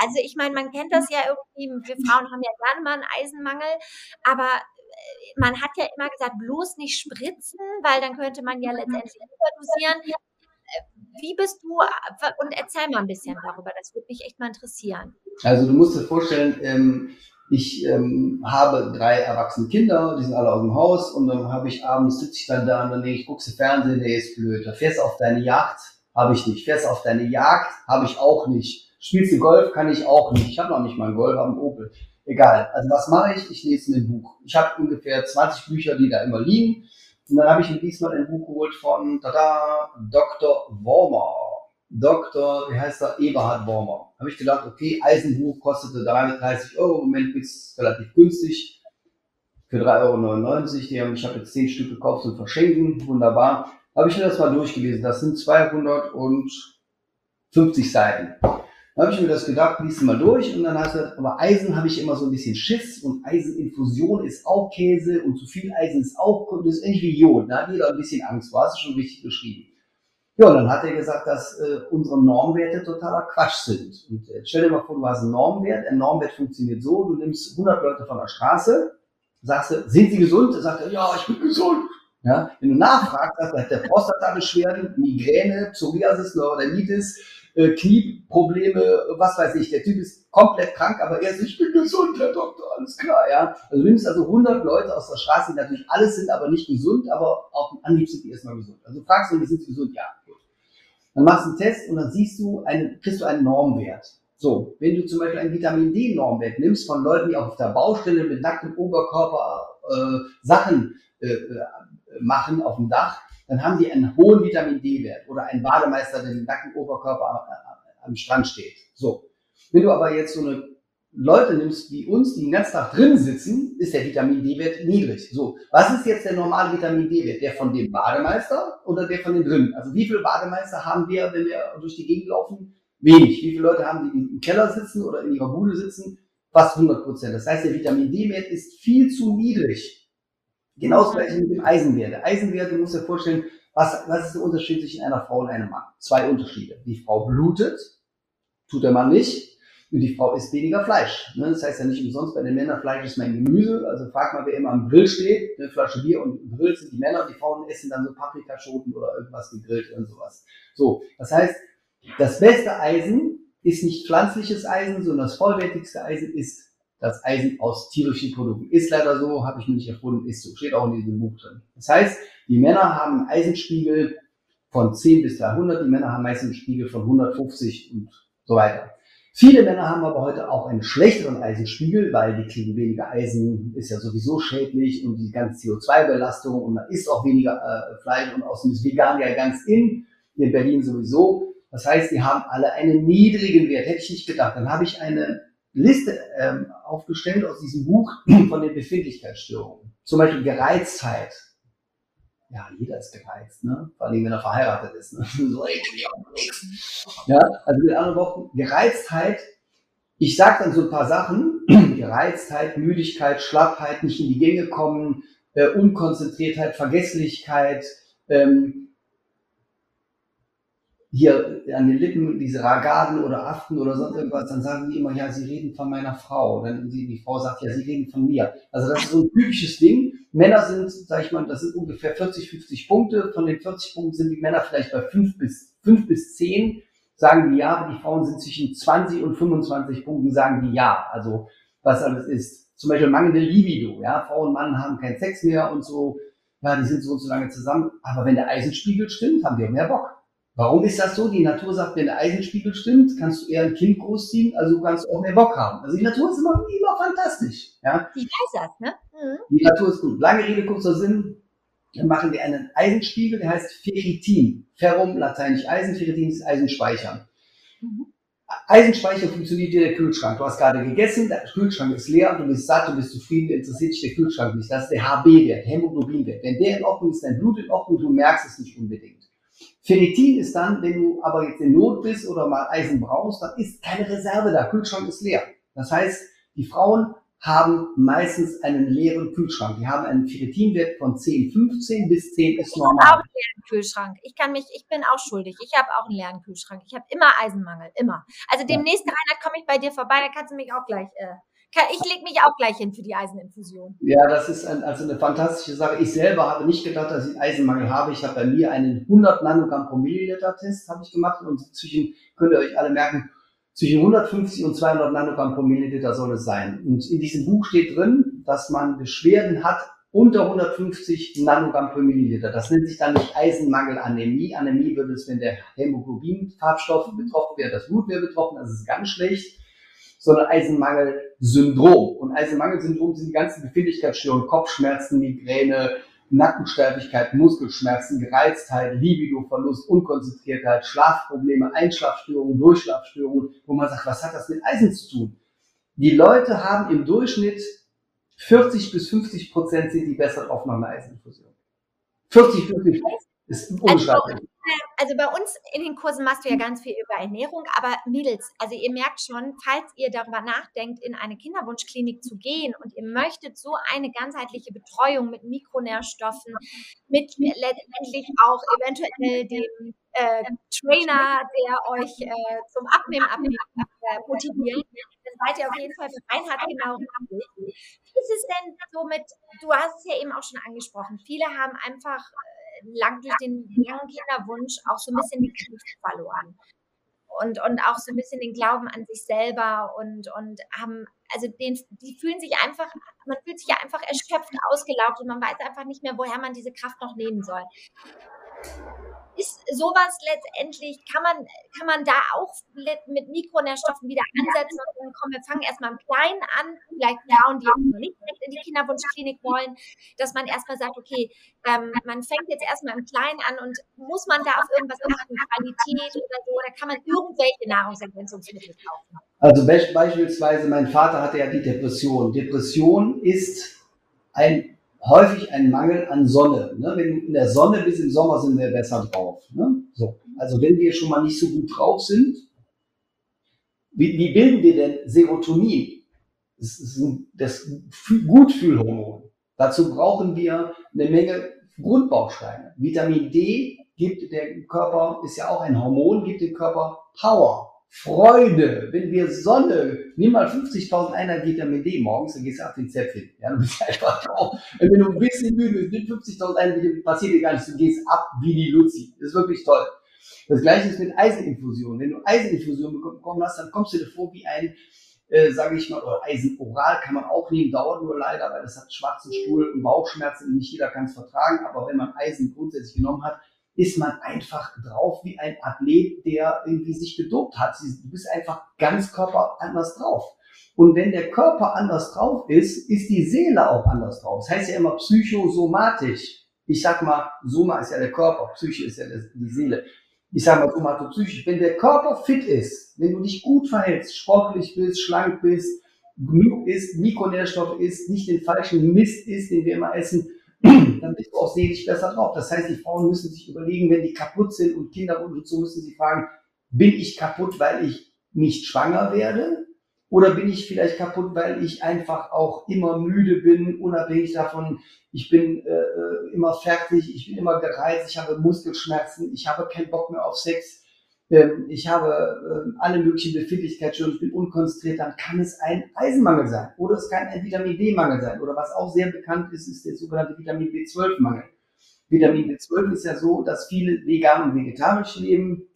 Also ich meine, man kennt das ja irgendwie, wir Frauen haben ja gerne mal einen Eisenmangel, aber man hat ja immer gesagt, bloß nicht spritzen, weil dann könnte man ja letztendlich überdosieren. Wie bist du, und erzähl mal ein bisschen darüber, das würde mich echt mal interessieren. Also du musst dir vorstellen, ähm, ich ähm, habe drei erwachsene Kinder, die sind alle aus dem Haus und dann habe ich abends sitze ich dann da und dann denke ich, guckst du Fernsehen, der ist blöd. Da fährst du auf deine Jagd, habe ich nicht. Fährst auf deine Jagd, habe ich auch nicht. Spielst du Golf, kann ich auch nicht. Ich habe noch nicht mal einen Golf, habe einen Opel Egal. Also was mache ich? Ich lese mir ein Buch. Ich habe ungefähr 20 Bücher, die da immer liegen. Und dann habe ich mir diesmal ein Buch geholt von tada, Dr. Wormer. Dr. wie heißt er? Eberhard Wormer. Habe ich gedacht, okay, Eisenbuch kostete 330 Euro. Im Moment ist es relativ günstig. Für 3,99 Euro. Ich habe jetzt 10 Stück gekauft zum Verschenken. Wunderbar. Habe ich mir das mal durchgelesen. Das sind 250 Seiten. Dann habe ich mir das gedacht, liest mal durch und dann hast du, aber Eisen habe ich immer so ein bisschen Schiss und Eiseninfusion ist auch Käse und zu viel Eisen ist auch, das ist ähnlich wie Jod, da hat jeder ein bisschen Angst vor, hast du schon richtig beschrieben. Ja, und dann hat er gesagt, dass äh, unsere Normwerte totaler Quatsch sind. Und äh, stell dir mal vor, du hast einen Normwert. Ein Normwert funktioniert so, du nimmst 100 Leute von der Straße, sagst du, sind sie gesund? Dann sagt er, ja, ich bin gesund. Ja, wenn du nachfragst, sagt er, der Prostata-Beschwerden, Migräne, Psoriasis, Neurodermitis, äh, Knieprobleme, was weiß ich. Der Typ ist komplett krank, aber er ist, ich bin gesund, Herr Doktor, alles klar, ja. Also du nimmst also 100 Leute aus der Straße, die natürlich alles sind, aber nicht gesund, aber dem Anhieb sind die erstmal gesund. Also fragst du, sind sie gesund? Ja. Dann machst du einen Test und dann siehst du, einen, kriegst du einen Normwert. So, wenn du zum Beispiel einen Vitamin D-Normwert nimmst von Leuten, die auf der Baustelle mit nacktem Oberkörper äh, Sachen äh, äh machen auf dem Dach, dann haben die einen hohen Vitamin D-Wert oder einen Bademeister, der den Nackenoberkörper am Strand steht. So. Wenn du aber jetzt so eine Leute nimmst wie uns, die den ganzen Tag drin sitzen, ist der Vitamin D-Wert niedrig. So, was ist jetzt der normale Vitamin D-Wert? Der von dem Bademeister oder der von den drin? Also wie viele Bademeister haben wir, wenn wir durch die Gegend laufen? Wenig. Wie viele Leute haben, die im Keller sitzen oder in ihrer Bude sitzen? Fast 100 Prozent. Das heißt, der Vitamin D-Wert ist viel zu niedrig. Genauso gleich mit dem Eisenwert. Der Eisenwert, du musst dir vorstellen, was, was ist der Unterschied zwischen einer Frau und einem Mann? Zwei Unterschiede. Die Frau blutet, tut der Mann nicht. Und die Frau isst weniger Fleisch. Ne? Das heißt ja nicht umsonst, bei den Männern Fleisch ist mein Gemüse. Also frag mal, wer immer am Grill steht. Eine Flasche Bier und Grill sind die Männer. Die Frauen essen dann so Paprikaschoten oder irgendwas gegrillt und sowas. So, das heißt, das beste Eisen ist nicht pflanzliches Eisen, sondern das vollwertigste Eisen ist das Eisen aus tierischen Produkten. Ist leider so, habe ich mir nicht erfunden, ist so, steht auch in diesem Buch drin. Das heißt, die Männer haben einen Eisenspiegel von 10 bis 300, die Männer haben meistens einen Spiegel von 150 und so weiter. Viele Männer haben aber heute auch einen schlechteren Eisenspiegel, weil die kriegen weniger Eisen, ist ja sowieso schädlich und die ganze CO2-Belastung und man isst auch weniger äh, Fleisch und außerdem ist vegan ja ganz in, in Berlin sowieso. Das heißt, die haben alle einen niedrigen Wert. Hätte ich nicht gedacht. Dann habe ich eine Liste ähm, aufgestellt aus diesem Buch von den Befindlichkeitsstörungen. Zum Beispiel Gereiztheit. Ja, jeder ist gereizt, ne? Vor allem, wenn er verheiratet ist. Ne? so, ja, also mit anderen Worten, Gereiztheit. Ich sage dann so ein paar Sachen. Gereiztheit, Müdigkeit, Schlappheit, nicht in die Gänge kommen, äh, Unkonzentriertheit, Vergesslichkeit, ähm, hier an den Lippen diese Ragaden oder Aften oder sonst irgendwas, dann sagen die immer, ja, sie reden von meiner Frau. Dann die, die Frau sagt, ja, sie reden von mir. Also das ist so ein typisches Ding. Männer sind, sag ich mal, das sind ungefähr 40, 50 Punkte. Von den 40 Punkten sind die Männer vielleicht bei 5 bis, 5 bis 10, sagen die ja, aber die Frauen sind zwischen 20 und 25 Punkten, sagen die ja. Also was alles ist. Zum Beispiel mangelnde Libido, ja. Frau und Mann haben keinen Sex mehr und so. Ja, die sind so und so lange zusammen. Aber wenn der Eisenspiegel stimmt, haben die auch mehr Bock. Warum ist das so? Die Natur sagt, wenn der Eisenspiegel stimmt, kannst du eher ein Kind großziehen, also kannst du auch mehr Bock haben. Also die Natur ist immer, immer fantastisch. Ja? Die weiß das, ne? Mhm. Die Natur ist gut. Lange Rede, kurzer Sinn. Dann machen wir einen Eisenspiegel, der heißt Ferritin. Ferrum, lateinisch Eisen, Ferritin ist Eisenspeicher. Mhm. Eisenspeicher funktioniert wie der Kühlschrank. Du hast gerade gegessen, der Kühlschrank ist leer, du bist satt, du bist zufrieden, interessiert dich der Kühlschrank nicht. Das ist der HB-Wert, Hämoglobinwert. Wenn der in Ordnung ist, dein Blut in Ordnung, du merkst es nicht unbedingt. Ferritin ist dann, wenn du aber jetzt in Not bist oder mal Eisen brauchst, dann ist keine Reserve da. Kühlschrank ist leer. Das heißt, die Frauen haben meistens einen leeren Kühlschrank. Die haben einen Ferritinwert von 10, 15 bis 10 ist normal. Ich habe auch einen leeren Kühlschrank. Ich kann mich, ich bin auch schuldig. Ich habe auch einen leeren Kühlschrank. Ich habe immer Eisenmangel, immer. Also demnächst, ja. Reinhard, komme ich bei dir vorbei, da kannst du mich auch gleich äh, ich lege mich auch gleich hin für die Eiseninfusion. Ja, das ist ein, also eine fantastische Sache. Ich selber habe nicht gedacht, dass ich Eisenmangel habe. Ich habe bei mir einen 100 Nanogramm pro Milliliter Test habe ich gemacht und zwischen, könnt ihr euch alle merken, zwischen 150 und 200 Nanogramm pro Milliliter soll es sein. Und in diesem Buch steht drin, dass man Beschwerden hat unter 150 Nanogramm pro Milliliter. Das nennt sich dann nicht Eisenmangelanämie. Anämie würde es, wenn der Hämoglobin-Farbstoff betroffen wäre, das Blut wäre betroffen, das ist ganz schlecht. Sondern Eisenmangelsyndrom. Und Eisenmangelsyndrom sind die ganzen Befindlichkeitsstörungen, Kopfschmerzen, Migräne, Nackensteifigkeit, Muskelschmerzen, Gereiztheit, Libidoverlust, Unkonzentriertheit, Schlafprobleme, Einschlafstörungen, Durchschlafstörungen, wo man sagt, was hat das mit Eisen zu tun? Die Leute haben im Durchschnitt 40 bis 50 Prozent sind die besser drauf nach einer Eiseninfusion. 40, 50 ist unbeschreiblich. Also bei uns in den Kursen machst du ja ganz viel über Ernährung, aber Mädels, also ihr merkt schon, falls ihr darüber nachdenkt, in eine Kinderwunschklinik zu gehen und ihr möchtet so eine ganzheitliche Betreuung mit Mikronährstoffen, mit letztendlich auch eventuell dem äh, Trainer, der euch äh, zum Abnehmen äh, motiviert, dann seid ihr auf jeden Fall für Reinhard genau. Wie ist es denn so mit, du hast es ja eben auch schon angesprochen, viele haben einfach lang durch den langen Kinderwunsch auch so ein bisschen die Kraft verloren. Und, und auch so ein bisschen den Glauben an sich selber und, und haben, also den, die fühlen sich einfach, man fühlt sich ja einfach erschöpft, ausgelaugt und man weiß einfach nicht mehr, woher man diese Kraft noch nehmen soll ist sowas letztendlich, kann man, kann man da auch mit Mikronährstoffen wieder ansetzen und sagen, komm, wir fangen erstmal im Kleinen an, vielleicht Frauen, die noch nicht direkt in die Kinderwunschklinik wollen, dass man erstmal sagt, okay, ähm, man fängt jetzt erstmal im Kleinen an und muss man da auf irgendwas achten, Qualität oder so, oder kann man irgendwelche Nahrungsergänzungsmittel kaufen? Also beispielsweise, mein Vater hatte ja die Depression. Depression ist ein häufig ein Mangel an Sonne. Ne? Wenn du in der Sonne bist im Sommer, sind wir besser drauf. Ne? So. Also wenn wir schon mal nicht so gut drauf sind, wie, wie bilden wir denn Serotonin? Das ist das Gutfühlhormon. Dazu brauchen wir eine Menge Grundbausteine. Vitamin D gibt der Körper, ist ja auch ein Hormon, gibt dem Körper Power. Freude, wenn wir Sonne, nimm mal 50.000 Einheit Vitamin D morgens, dann gehst du auf den Zäpfchen. Ja, du bist einfach drauf. Wenn du ein bisschen müde bist, nimm 50.000 Einheit, passiert dir gar nichts, du gehst ab wie die Luzi. Das ist wirklich toll. Das gleiche ist mit Eiseninfusion. Wenn du Eiseninfusion bekommen hast, dann kommst du dir vor wie ein, äh, sage ich mal, oder Eisenoral kann man auch nehmen, dauert nur leider, weil das hat schwarzen Stuhl und Bauchschmerzen und nicht jeder kann es vertragen. Aber wenn man Eisen grundsätzlich genommen hat, ist man einfach drauf wie ein Athlet, der irgendwie sich gedopt hat. Du bist einfach ganz Körper anders drauf. Und wenn der Körper anders drauf ist, ist die Seele auch anders drauf. Das heißt ja immer psychosomatisch. Ich sag mal, Soma ist ja der Körper, Psyche ist ja die Seele. Ich sag mal somatopsychisch. Wenn der Körper fit ist, wenn du dich gut verhältst, sportlich bist, schlank bist, genug isst, Mikronährstoff isst, nicht den falschen Mist isst, den wir immer essen, dann bist du auch seelisch besser drauf. Das heißt, die Frauen müssen sich überlegen, wenn die kaputt sind und Kinder und so, müssen sie fragen, bin ich kaputt, weil ich nicht schwanger werde? Oder bin ich vielleicht kaputt, weil ich einfach auch immer müde bin, unabhängig davon, ich bin äh, äh immer fertig, ich bin immer gereizt, ich habe Muskelschmerzen, ich habe keinen Bock mehr auf Sex ich habe ähm, alle möglichen Befindlichkeitsstörungen, ich bin unkonzentriert, dann kann es ein Eisenmangel sein oder es kann ein Vitamin D-Mangel sein oder was auch sehr bekannt ist, ist der sogenannte Vitamin B12-Mangel. Vitamin B12 ist ja so, dass viele vegan und vegetarisch leben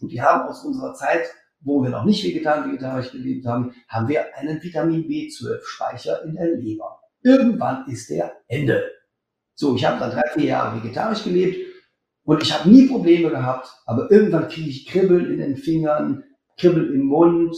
und wir haben aus unserer Zeit, wo wir noch nicht vegan und vegetarisch gelebt haben, haben wir einen Vitamin B12-Speicher in der Leber. Irgendwann ist der Ende. So, ich habe dann drei, vier Jahre vegetarisch gelebt und ich habe nie Probleme gehabt, aber irgendwann kriege ich Kribbeln in den Fingern, Kribbeln im Mund,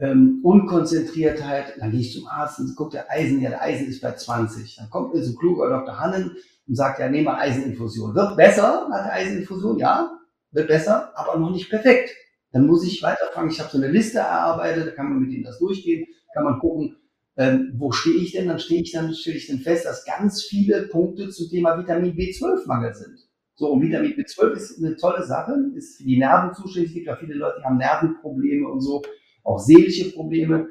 ähm, Unkonzentriertheit. Dann gehe ich zum Arzt und guckt der Eisen, ja, der Eisen ist bei 20. Dann kommt mir so kluger Dr. Hannen und sagt, ja, nehmen wir Eiseninfusion. Wird besser nach der Eiseninfusion, ja, wird besser, aber noch nicht perfekt. Dann muss ich weiterfangen. Ich habe so eine Liste erarbeitet, da kann man mit ihnen das durchgehen, kann man gucken, ähm, wo stehe ich denn? Dann stehe ich dann, stelle ich dann fest, dass ganz viele Punkte zum Thema Vitamin B12-Mangel sind. So, und Vitamin B12 ist eine tolle Sache, ist für die Nerven zuständig. Es gibt ja viele Leute, die haben Nervenprobleme und so, auch seelische Probleme,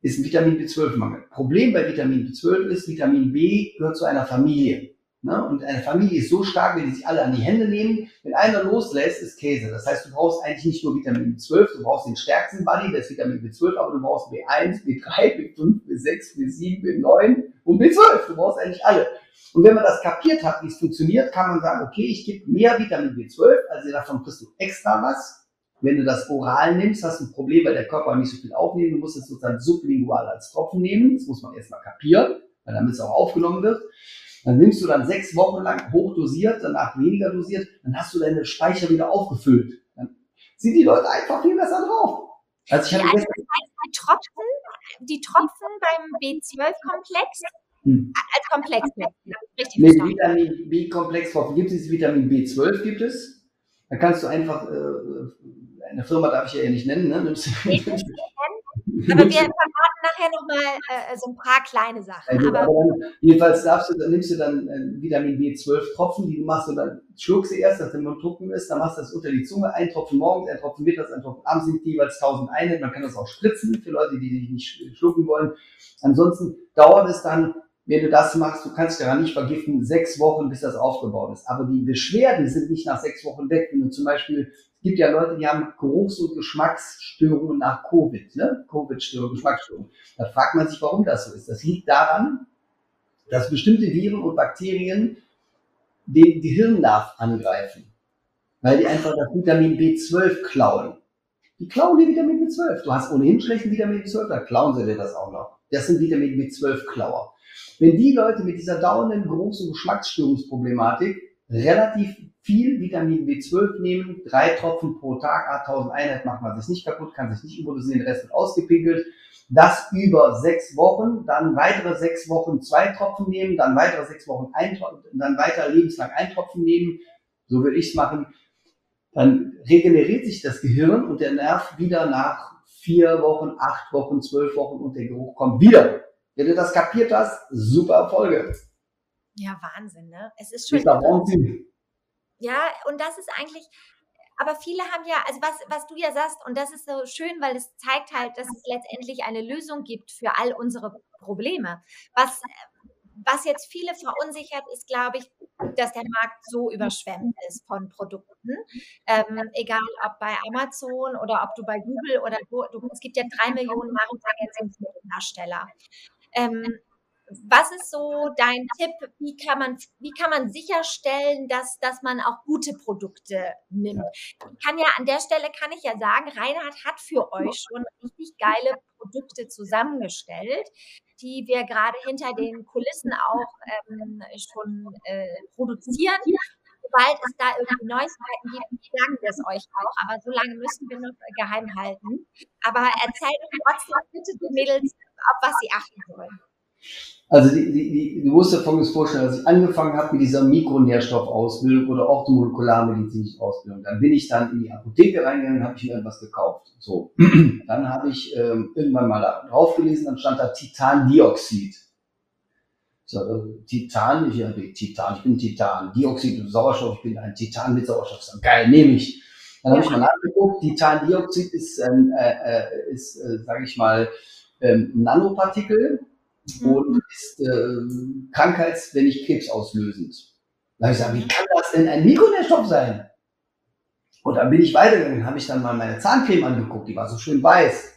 ist ein Vitamin B12-Mangel. Problem bei Vitamin B12 ist, Vitamin B gehört zu einer Familie. Ne? Und eine Familie ist so stark, wenn die sich alle an die Hände nehmen. Wenn einer loslässt, ist Käse. Das heißt, du brauchst eigentlich nicht nur Vitamin B12, du brauchst den stärksten Body, das ist Vitamin B12, aber du brauchst B1, B3, B5, B6, B7, B9 und B12. Du brauchst eigentlich alle. Und wenn man das kapiert hat, wie es funktioniert, kann man sagen, okay, ich gebe mehr Vitamin B12, also davon kriegst du extra was. Wenn du das oral nimmst, hast du ein Problem, weil der Körper nicht so viel aufnehmen. Du musst es sozusagen sublingual als Tropfen nehmen. Das muss man erstmal kapieren, weil damit es auch aufgenommen wird. Dann nimmst du dann sechs Wochen lang hochdosiert, danach weniger dosiert, dann hast du deine Speicher wieder aufgefüllt. Dann sind die Leute einfach viel besser drauf. Also ich hatte ja, gestern, Tropfen, die Tropfen beim B12-Komplex hm. als Komplex. Richtig nee, Vitamin B-Komplex gibt es Vitamin B12 gibt es. Da kannst du einfach, äh, eine Firma darf ich ja nicht nennen, ne? Aber wir verraten nachher nochmal äh, so ein paar kleine Sachen. Also, aber, dann, jedenfalls darfst du, dann nimmst du dann äh, Vitamin B12 Tropfen, die du machst und dann schluckst du erst, dass der Mund trocken ist, dann machst du das unter die Zunge, ein Tropfen morgens, ein Tropfen mittags, ein Tropfen abends sind jeweils 1000 Einheiten. Man kann das auch spritzen für Leute, die sich nicht schlucken wollen. Ansonsten dauert es dann wenn du das machst, du kannst daran nicht vergiften, sechs Wochen, bis das aufgebaut ist. Aber die Beschwerden sind nicht nach sechs Wochen weg. Wenn du zum Beispiel es gibt ja Leute, die haben Geruchs- und Geschmacksstörungen nach Covid, ne? Covid-Störungen, Geschmacksstörungen. Da fragt man sich, warum das so ist. Das liegt daran, dass bestimmte Viren und Bakterien den Gehirnnerv angreifen, weil die einfach das Vitamin B12 klauen. Die klauen die Vitamin B12. Du hast ohnehin schlechten Vitamin B12, da klauen sie dir das auch noch. Das sind Vitamin B12-Klauer. Wenn die Leute mit dieser dauernden und Geschmacksstörungsproblematik relativ viel Vitamin B12 nehmen, drei Tropfen pro Tag, 8000 Einheit macht man sich nicht kaputt, kann sich nicht überdosieren, der Rest wird ausgepinkelt. Das über sechs Wochen, dann weitere sechs Wochen zwei Tropfen nehmen, dann weitere sechs Wochen ein Tropfen, dann weiter lebenslang ein Tropfen nehmen. So würde ich es machen. Dann regeneriert sich das Gehirn und der Nerv wieder nach vier Wochen, acht Wochen, zwölf Wochen und der Geruch kommt wieder. Wenn du das kapiert hast, super Erfolge. Ja, Wahnsinn, ne? Es ist schon. Ist Wahnsinn. Ja, und das ist eigentlich, aber viele haben ja, also was, was du ja sagst, und das ist so schön, weil es zeigt halt, dass es letztendlich eine Lösung gibt für all unsere Probleme. Was, was jetzt viele verunsichert, ist, glaube ich, dass der Markt so überschwemmt ist von Produkten. Ähm, egal ob bei Amazon oder ob du bei Google oder du, es gibt ja drei Millionen Nahrungsergänzungsmittelhersteller. Ähm, was ist so dein Tipp? Wie kann man, wie kann man sicherstellen, dass, dass man auch gute Produkte nimmt? Ich kann ja an der Stelle kann ich ja sagen, Reinhard hat für euch schon richtig geile Produkte zusammengestellt, die wir gerade hinter den Kulissen auch ähm, schon äh, produzieren. Sobald es da irgendwie Neuigkeiten gibt, sagen wir es euch auch. Aber so lange müssen wir noch geheim halten. Aber erzählt trotzdem bitte den Mädels, auf was sie achten sollen. Also die, die, die, du musst dir folgendes vorstellen, als ich angefangen habe mit dieser Mikronährstoffausbildung oder auch die molekularmedizinische Ausbildung, dann bin ich dann in die Apotheke reingegangen und habe ich mir etwas gekauft. So, dann habe ich ähm, irgendwann mal draufgelesen, dann stand da Titandioxid. So, äh, Titan, ich, ja, Titan, ich bin Titan, Dioxid und Sauerstoff, ich bin ein Titan mit Sauerstoff. Geil, nehme ich. Dann habe ich mal nachgeguckt, Titandioxid ist, äh, äh, ist äh, sage ich mal, ähm, Nanopartikel mhm. und ist äh, krankheits-, wenn nicht krebsauslösend. Da habe ich gesagt, wie kann das denn ein Mikronährstoff sein? Und dann bin ich weitergegangen, habe ich dann mal meine Zahncreme angeguckt, die war so schön weiß.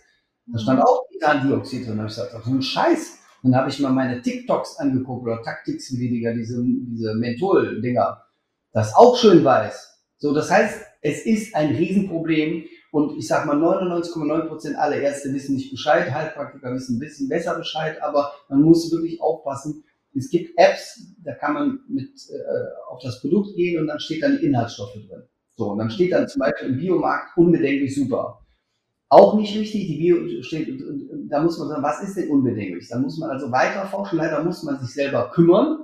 Da stand mhm. auch Titandioxid drin. Da habe ich gesagt, so ein Scheiß. Dann habe ich mal meine TikToks angeguckt oder Taktiks, Dinger, diese, diese Menthol-Dinger. Das ist auch schön weiß. So, das heißt, es ist ein Riesenproblem. Und ich sage mal, 99,9 Prozent aller Ärzte wissen nicht Bescheid, Heilpraktiker wissen ein bisschen besser Bescheid, aber man muss wirklich aufpassen. Es gibt Apps, da kann man mit äh, auf das Produkt gehen und dann steht dann die Inhaltsstoffe drin. So, und dann steht dann zum Beispiel im Biomarkt unbedenklich super. Auch nicht richtig, die Bio steht, da muss man sagen, was ist denn unbedenklich? Da muss man also weiter forschen, leider muss man sich selber kümmern.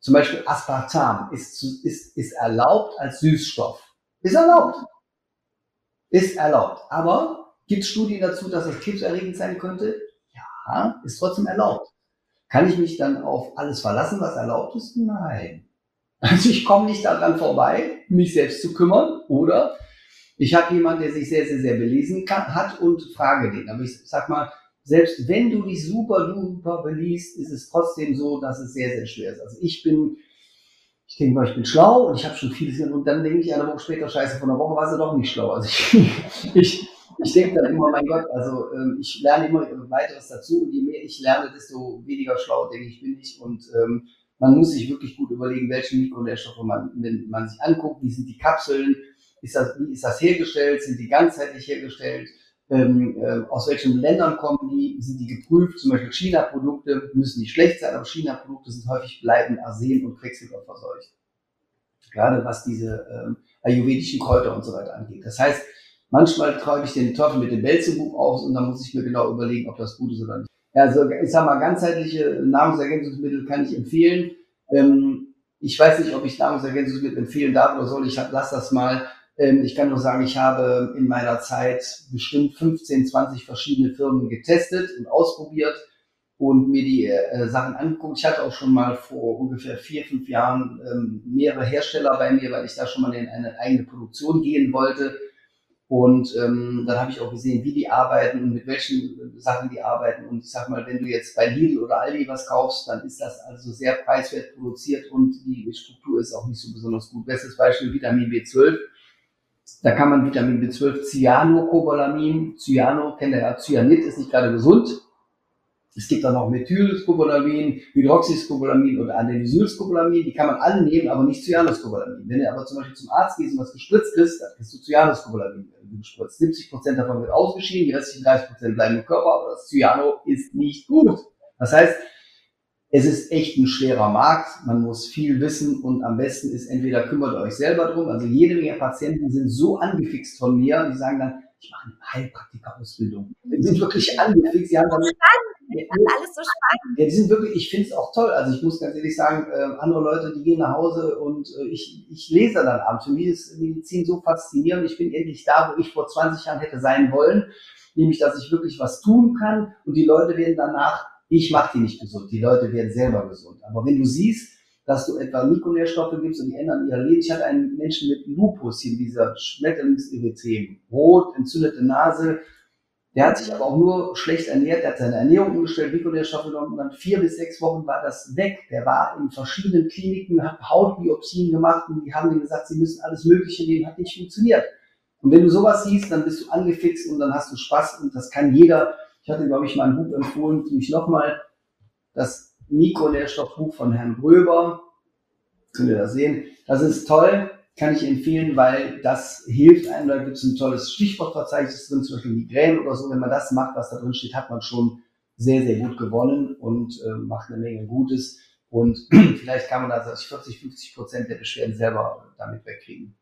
Zum Beispiel Aspartam ist, ist, ist erlaubt als Süßstoff. Ist erlaubt ist erlaubt. Aber gibt es Studien dazu, dass es krebserregend sein könnte? Ja, ist trotzdem erlaubt. Kann ich mich dann auf alles verlassen, was erlaubt ist? Nein. Also ich komme nicht daran vorbei, mich selbst zu kümmern oder ich habe jemanden, der sich sehr, sehr, sehr belesen kann, hat und frage den. Aber ich sag mal, selbst wenn du dich super, duper beliest, ist es trotzdem so, dass es sehr, sehr schwer ist. Also ich bin ich denke mal, ich bin schlau und ich habe schon vieles und dann denke ich eine Woche später, scheiße, von einer Woche war sie doch nicht schlau. Also ich, ich, ich denke dann immer, mein Gott, also ähm, ich lerne immer weiteres dazu und je mehr ich lerne, desto weniger schlau denke ich bin ich und ähm, man muss sich wirklich gut überlegen, welche Mikronährstoffe man, wenn man sich anguckt, wie sind die Kapseln, ist das, wie ist das hergestellt, sind die ganzheitlich hergestellt, ähm, äh, aus welchen Ländern kommen die, sind die geprüft, zum Beispiel China-Produkte müssen nicht schlecht sein, aber China-Produkte sind häufig bleibend Arsen und Quecksilber verseucht. Gerade was diese ähm, ayurvedischen Kräuter und so weiter angeht. Das heißt, Manchmal treibe ich den Teufel mit dem Belzebuch aus und dann muss ich mir genau überlegen, ob das gut ist oder nicht. Also ich sag mal, ganzheitliche Nahrungsergänzungsmittel kann ich empfehlen. Ähm, ich weiß nicht, ob ich Nahrungsergänzungsmittel empfehlen darf oder soll. Ich lass das mal. Ähm, ich kann nur sagen, ich habe in meiner Zeit bestimmt 15, 20 verschiedene Firmen getestet und ausprobiert und mir die äh, Sachen angeguckt. Ich hatte auch schon mal vor ungefähr vier, fünf Jahren ähm, mehrere Hersteller bei mir, weil ich da schon mal in eine eigene Produktion gehen wollte. Und ähm, dann habe ich auch gesehen, wie die arbeiten und mit welchen Sachen die arbeiten. Und ich sag mal, wenn du jetzt bei Lidl oder Aldi was kaufst, dann ist das also sehr preiswert produziert und die Struktur ist auch nicht so besonders gut. Bestes Beispiel Vitamin B12. Da kann man Vitamin B12 Cyanocobalamin, Cyano, kennt ihr ja, Cyanid ist nicht gerade gesund, es gibt dann noch Methylscopolamin, Hydroxyscopolamin oder Adenosylscopolamin. Die kann man alle nehmen, aber nicht Cyanoscopolamin. Wenn du aber zum Beispiel zum Arzt gehst und was gespritzt kriegst, dann kriegst du Cyanoscopolamin gespritzt. 70 Prozent davon wird ausgeschieden, die restlichen 30 Prozent bleiben im Körper, aber das Cyano ist nicht gut. Das heißt, es ist echt ein schwerer Markt. Man muss viel wissen und am besten ist entweder kümmert euch selber drum. Also jede Menge Patienten sind so angefixt von mir, die sagen dann, ich mache eine Heilpraktika-Ausbildung. Die sind wirklich angefixt. Sie haben dann alles so spannend. Ja, die sind wirklich, ich finde es auch toll. Also ich muss ganz ehrlich sagen, äh, andere Leute, die gehen nach Hause und äh, ich, ich lese dann abends. Für mich ist Medizin so faszinierend. Ich bin endlich da, wo ich vor 20 Jahren hätte sein wollen. Nämlich, dass ich wirklich was tun kann und die Leute werden danach, ich mache die nicht gesund, die Leute werden selber gesund. Aber wenn du siehst, dass du etwa Mikronährstoffe gibst und die ändern ihr Leben. Ich hatte einen Menschen mit Lupus hier, dieser Schmetterlingserythem, rot, entzündete Nase, der hat sich aber auch nur schlecht ernährt, der hat seine Ernährung umgestellt, Mikronährstoffe genommen und dann vier bis sechs Wochen war das weg. Der war in verschiedenen Kliniken, hat Hautbiopsien gemacht und die haben ihm gesagt, sie müssen alles Mögliche nehmen, hat nicht funktioniert. Und wenn du sowas siehst, dann bist du angefixt und dann hast du Spaß und das kann jeder. Ich hatte, glaube ich, mal ein Buch empfohlen, tue nochmal, das Mikronährstoffbuch von Herrn Gröber. Könnt ihr das sehen? Das ist toll kann ich empfehlen, weil das hilft einem. Da gibt es ein tolles Stichwortverzeichnis drin, zum Beispiel Migräne oder so. Wenn man das macht, was da drin steht, hat man schon sehr, sehr gut gewonnen und äh, macht eine Menge Gutes. Und vielleicht kann man da 40, 50 Prozent der Beschwerden selber damit wegkriegen.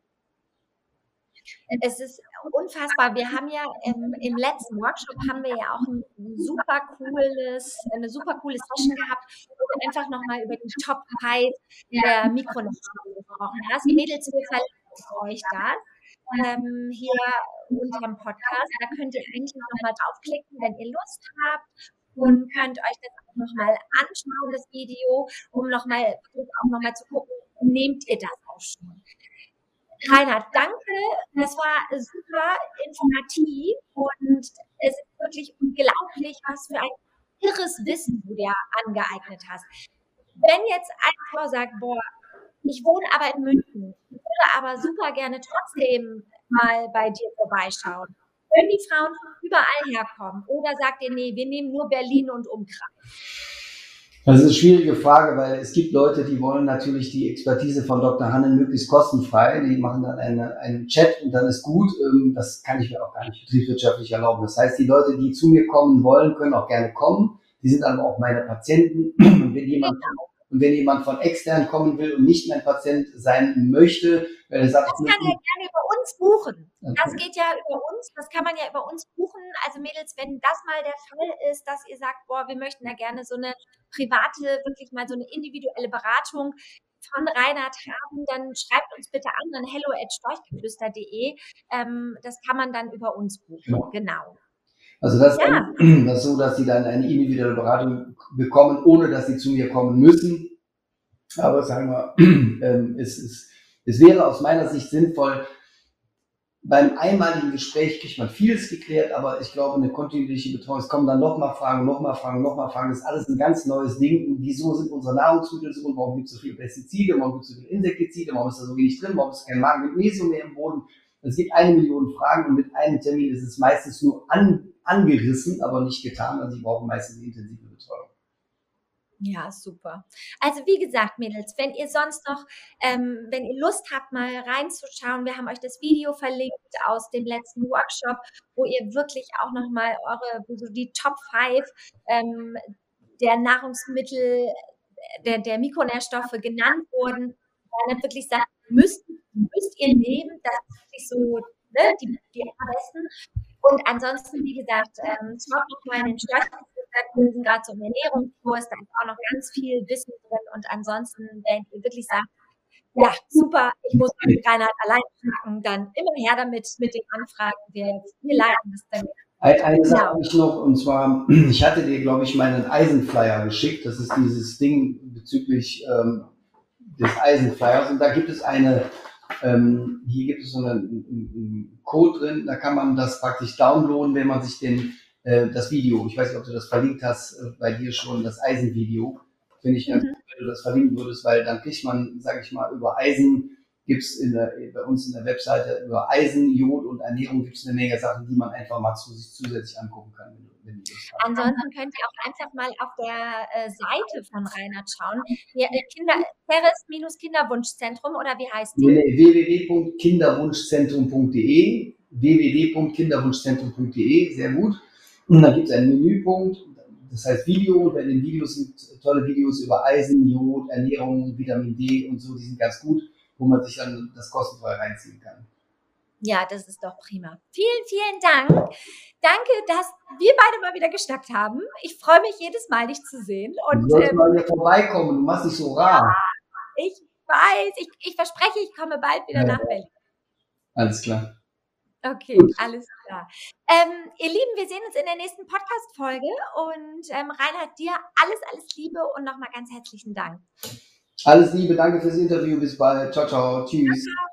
Es ist unfassbar. Wir haben ja im, im, letzten Workshop haben wir ja auch ein super cooles, eine super coole Session gehabt, wo du einfach nochmal über die Top 5 der Mikronährstoffe gesprochen hast. Die Mädels, wir verlinken euch das. Ähm, hier unter dem Podcast. Da könnt ihr eigentlich nochmal draufklicken, wenn ihr Lust habt und könnt euch das auch nochmal anschauen, das Video, um nochmal auch nochmal zu gucken, nehmt ihr das auch schon. Reinhard, danke. Das war super informativ und es ist wirklich unglaublich, was für ein irres Wissen du dir angeeignet hast. Wenn jetzt eine Frau sagt, boah, ich wohne aber in München, würde aber super gerne trotzdem mal bei dir vorbeischauen. Können die Frauen überall herkommen? Oder sagt ihr, nee, wir nehmen nur Berlin und Umkreis? Das ist eine schwierige Frage, weil es gibt Leute, die wollen natürlich die Expertise von Dr. Hannen möglichst kostenfrei. Die machen dann eine, einen Chat und dann ist gut. Ähm, das kann ich mir auch gar nicht betriebswirtschaftlich erlauben. Das heißt, die Leute, die zu mir kommen wollen, können auch gerne kommen. Die sind aber auch meine Patienten. Und wenn jemand und wenn jemand von extern kommen will und nicht mein Patient sein möchte, weil er sagt, das kann er uns buchen. Das geht ja über uns, das kann man ja über uns buchen. Also Mädels, wenn das mal der Fall ist, dass ihr sagt, boah, wir möchten da gerne so eine private, wirklich mal so eine individuelle Beratung von Reinhard haben, dann schreibt uns bitte an an hello at storchgeflüster.de. Ähm, das kann man dann über uns buchen. Ja. Genau. Also das, ja. ist das ist so, dass sie dann eine individuelle Beratung bekommen, ohne dass sie zu mir kommen müssen. Aber sagen wir, ähm, es, es, es wäre aus meiner Sicht sinnvoll, beim einmaligen Gespräch kriegt man vieles geklärt, aber ich glaube, eine kontinuierliche Betreuung, es kommen dann nochmal Fragen, nochmal Fragen, nochmal Fragen, das ist alles ein ganz neues Ding. Und wieso sind unsere Nahrungsmittel so? Warum gibt es so viele Pestizide? Warum gibt es so viele Insektizide? Warum ist da so wenig drin? Warum ist kein Magnesium mehr im Boden? Es gibt eine Million Fragen und mit einem Termin ist es meistens nur an, angerissen, aber nicht getan. Also sie brauchen meistens intensive. Ja, super. Also wie gesagt, Mädels, wenn ihr sonst noch, ähm, wenn ihr Lust habt, mal reinzuschauen, wir haben euch das Video verlinkt aus dem letzten Workshop, wo ihr wirklich auch nochmal eure, so die Top 5 ähm, der Nahrungsmittel, der, der Mikronährstoffe genannt wurden, dann wirklich sagt, müsst, müsst ihr nehmen, das ist wirklich so ne, die, die allerbesten. Und ansonsten, wie gesagt, ähm, schaut mal in den Steuerkursen, gerade so im Ernährungskurs, da ist auch noch ganz viel Wissen drin. Und ansonsten, wenn ihr wirklich sagt, ja, super, ich muss mit Reinhard allein schnacken, dann immer her damit, mit den Anfragen. Wir, wir leiten das dann. Eine Sache habe ich noch, und zwar, ich hatte dir, glaube ich, meinen Eisenflyer geschickt. Das ist dieses Ding bezüglich ähm, des Eisenflyers. Und da gibt es eine, ähm, hier gibt es so einen, einen, Code drin, da kann man das praktisch downloaden, wenn man sich den, äh, das Video, ich weiß nicht, ob du das verlinkt hast, äh, bei dir schon, das Eisenvideo, finde ich ganz mhm. gut, wenn du das verlinken würdest, weil dann kriegt man, sage ich mal, über Eisen gibt es bei uns in der Webseite über Eisen, Jod und Ernährung gibt es eine Menge Sachen, die man einfach mal zu, sich zusätzlich angucken kann. Wenn, wenn Ansonsten könnt ihr auch einfach mal auf der äh, Seite von Reinhard schauen. Äh, Kinder, Teres-Kinderwunschzentrum oder wie heißt die? www.kinderwunschzentrum.de www.kinderwunschzentrum.de, sehr gut. Und dann gibt es einen Menüpunkt, das heißt Video, und bei den Videos sind tolle Videos über Eisen, Jod, Ernährung, Vitamin D und so, die sind ganz gut wo man sich dann das kostenfrei reinziehen kann. Ja, das ist doch prima. Vielen, vielen Dank. Danke, dass wir beide mal wieder geschnackt haben. Ich freue mich jedes Mal, dich zu sehen. Und, du sollst ähm, mal hier vorbeikommen, du machst dich so rar. Ja, ich weiß, ich, ich verspreche, ich komme bald wieder ja, nach Berlin. Alles klar. Okay, alles klar. Ähm, ihr Lieben, wir sehen uns in der nächsten Podcast-Folge und ähm, Reinhard, dir alles, alles Liebe und nochmal ganz herzlichen Dank. Alles Liebe, danke fürs Interview. Bis bald. Ciao, ciao. Tschüss. Ciao.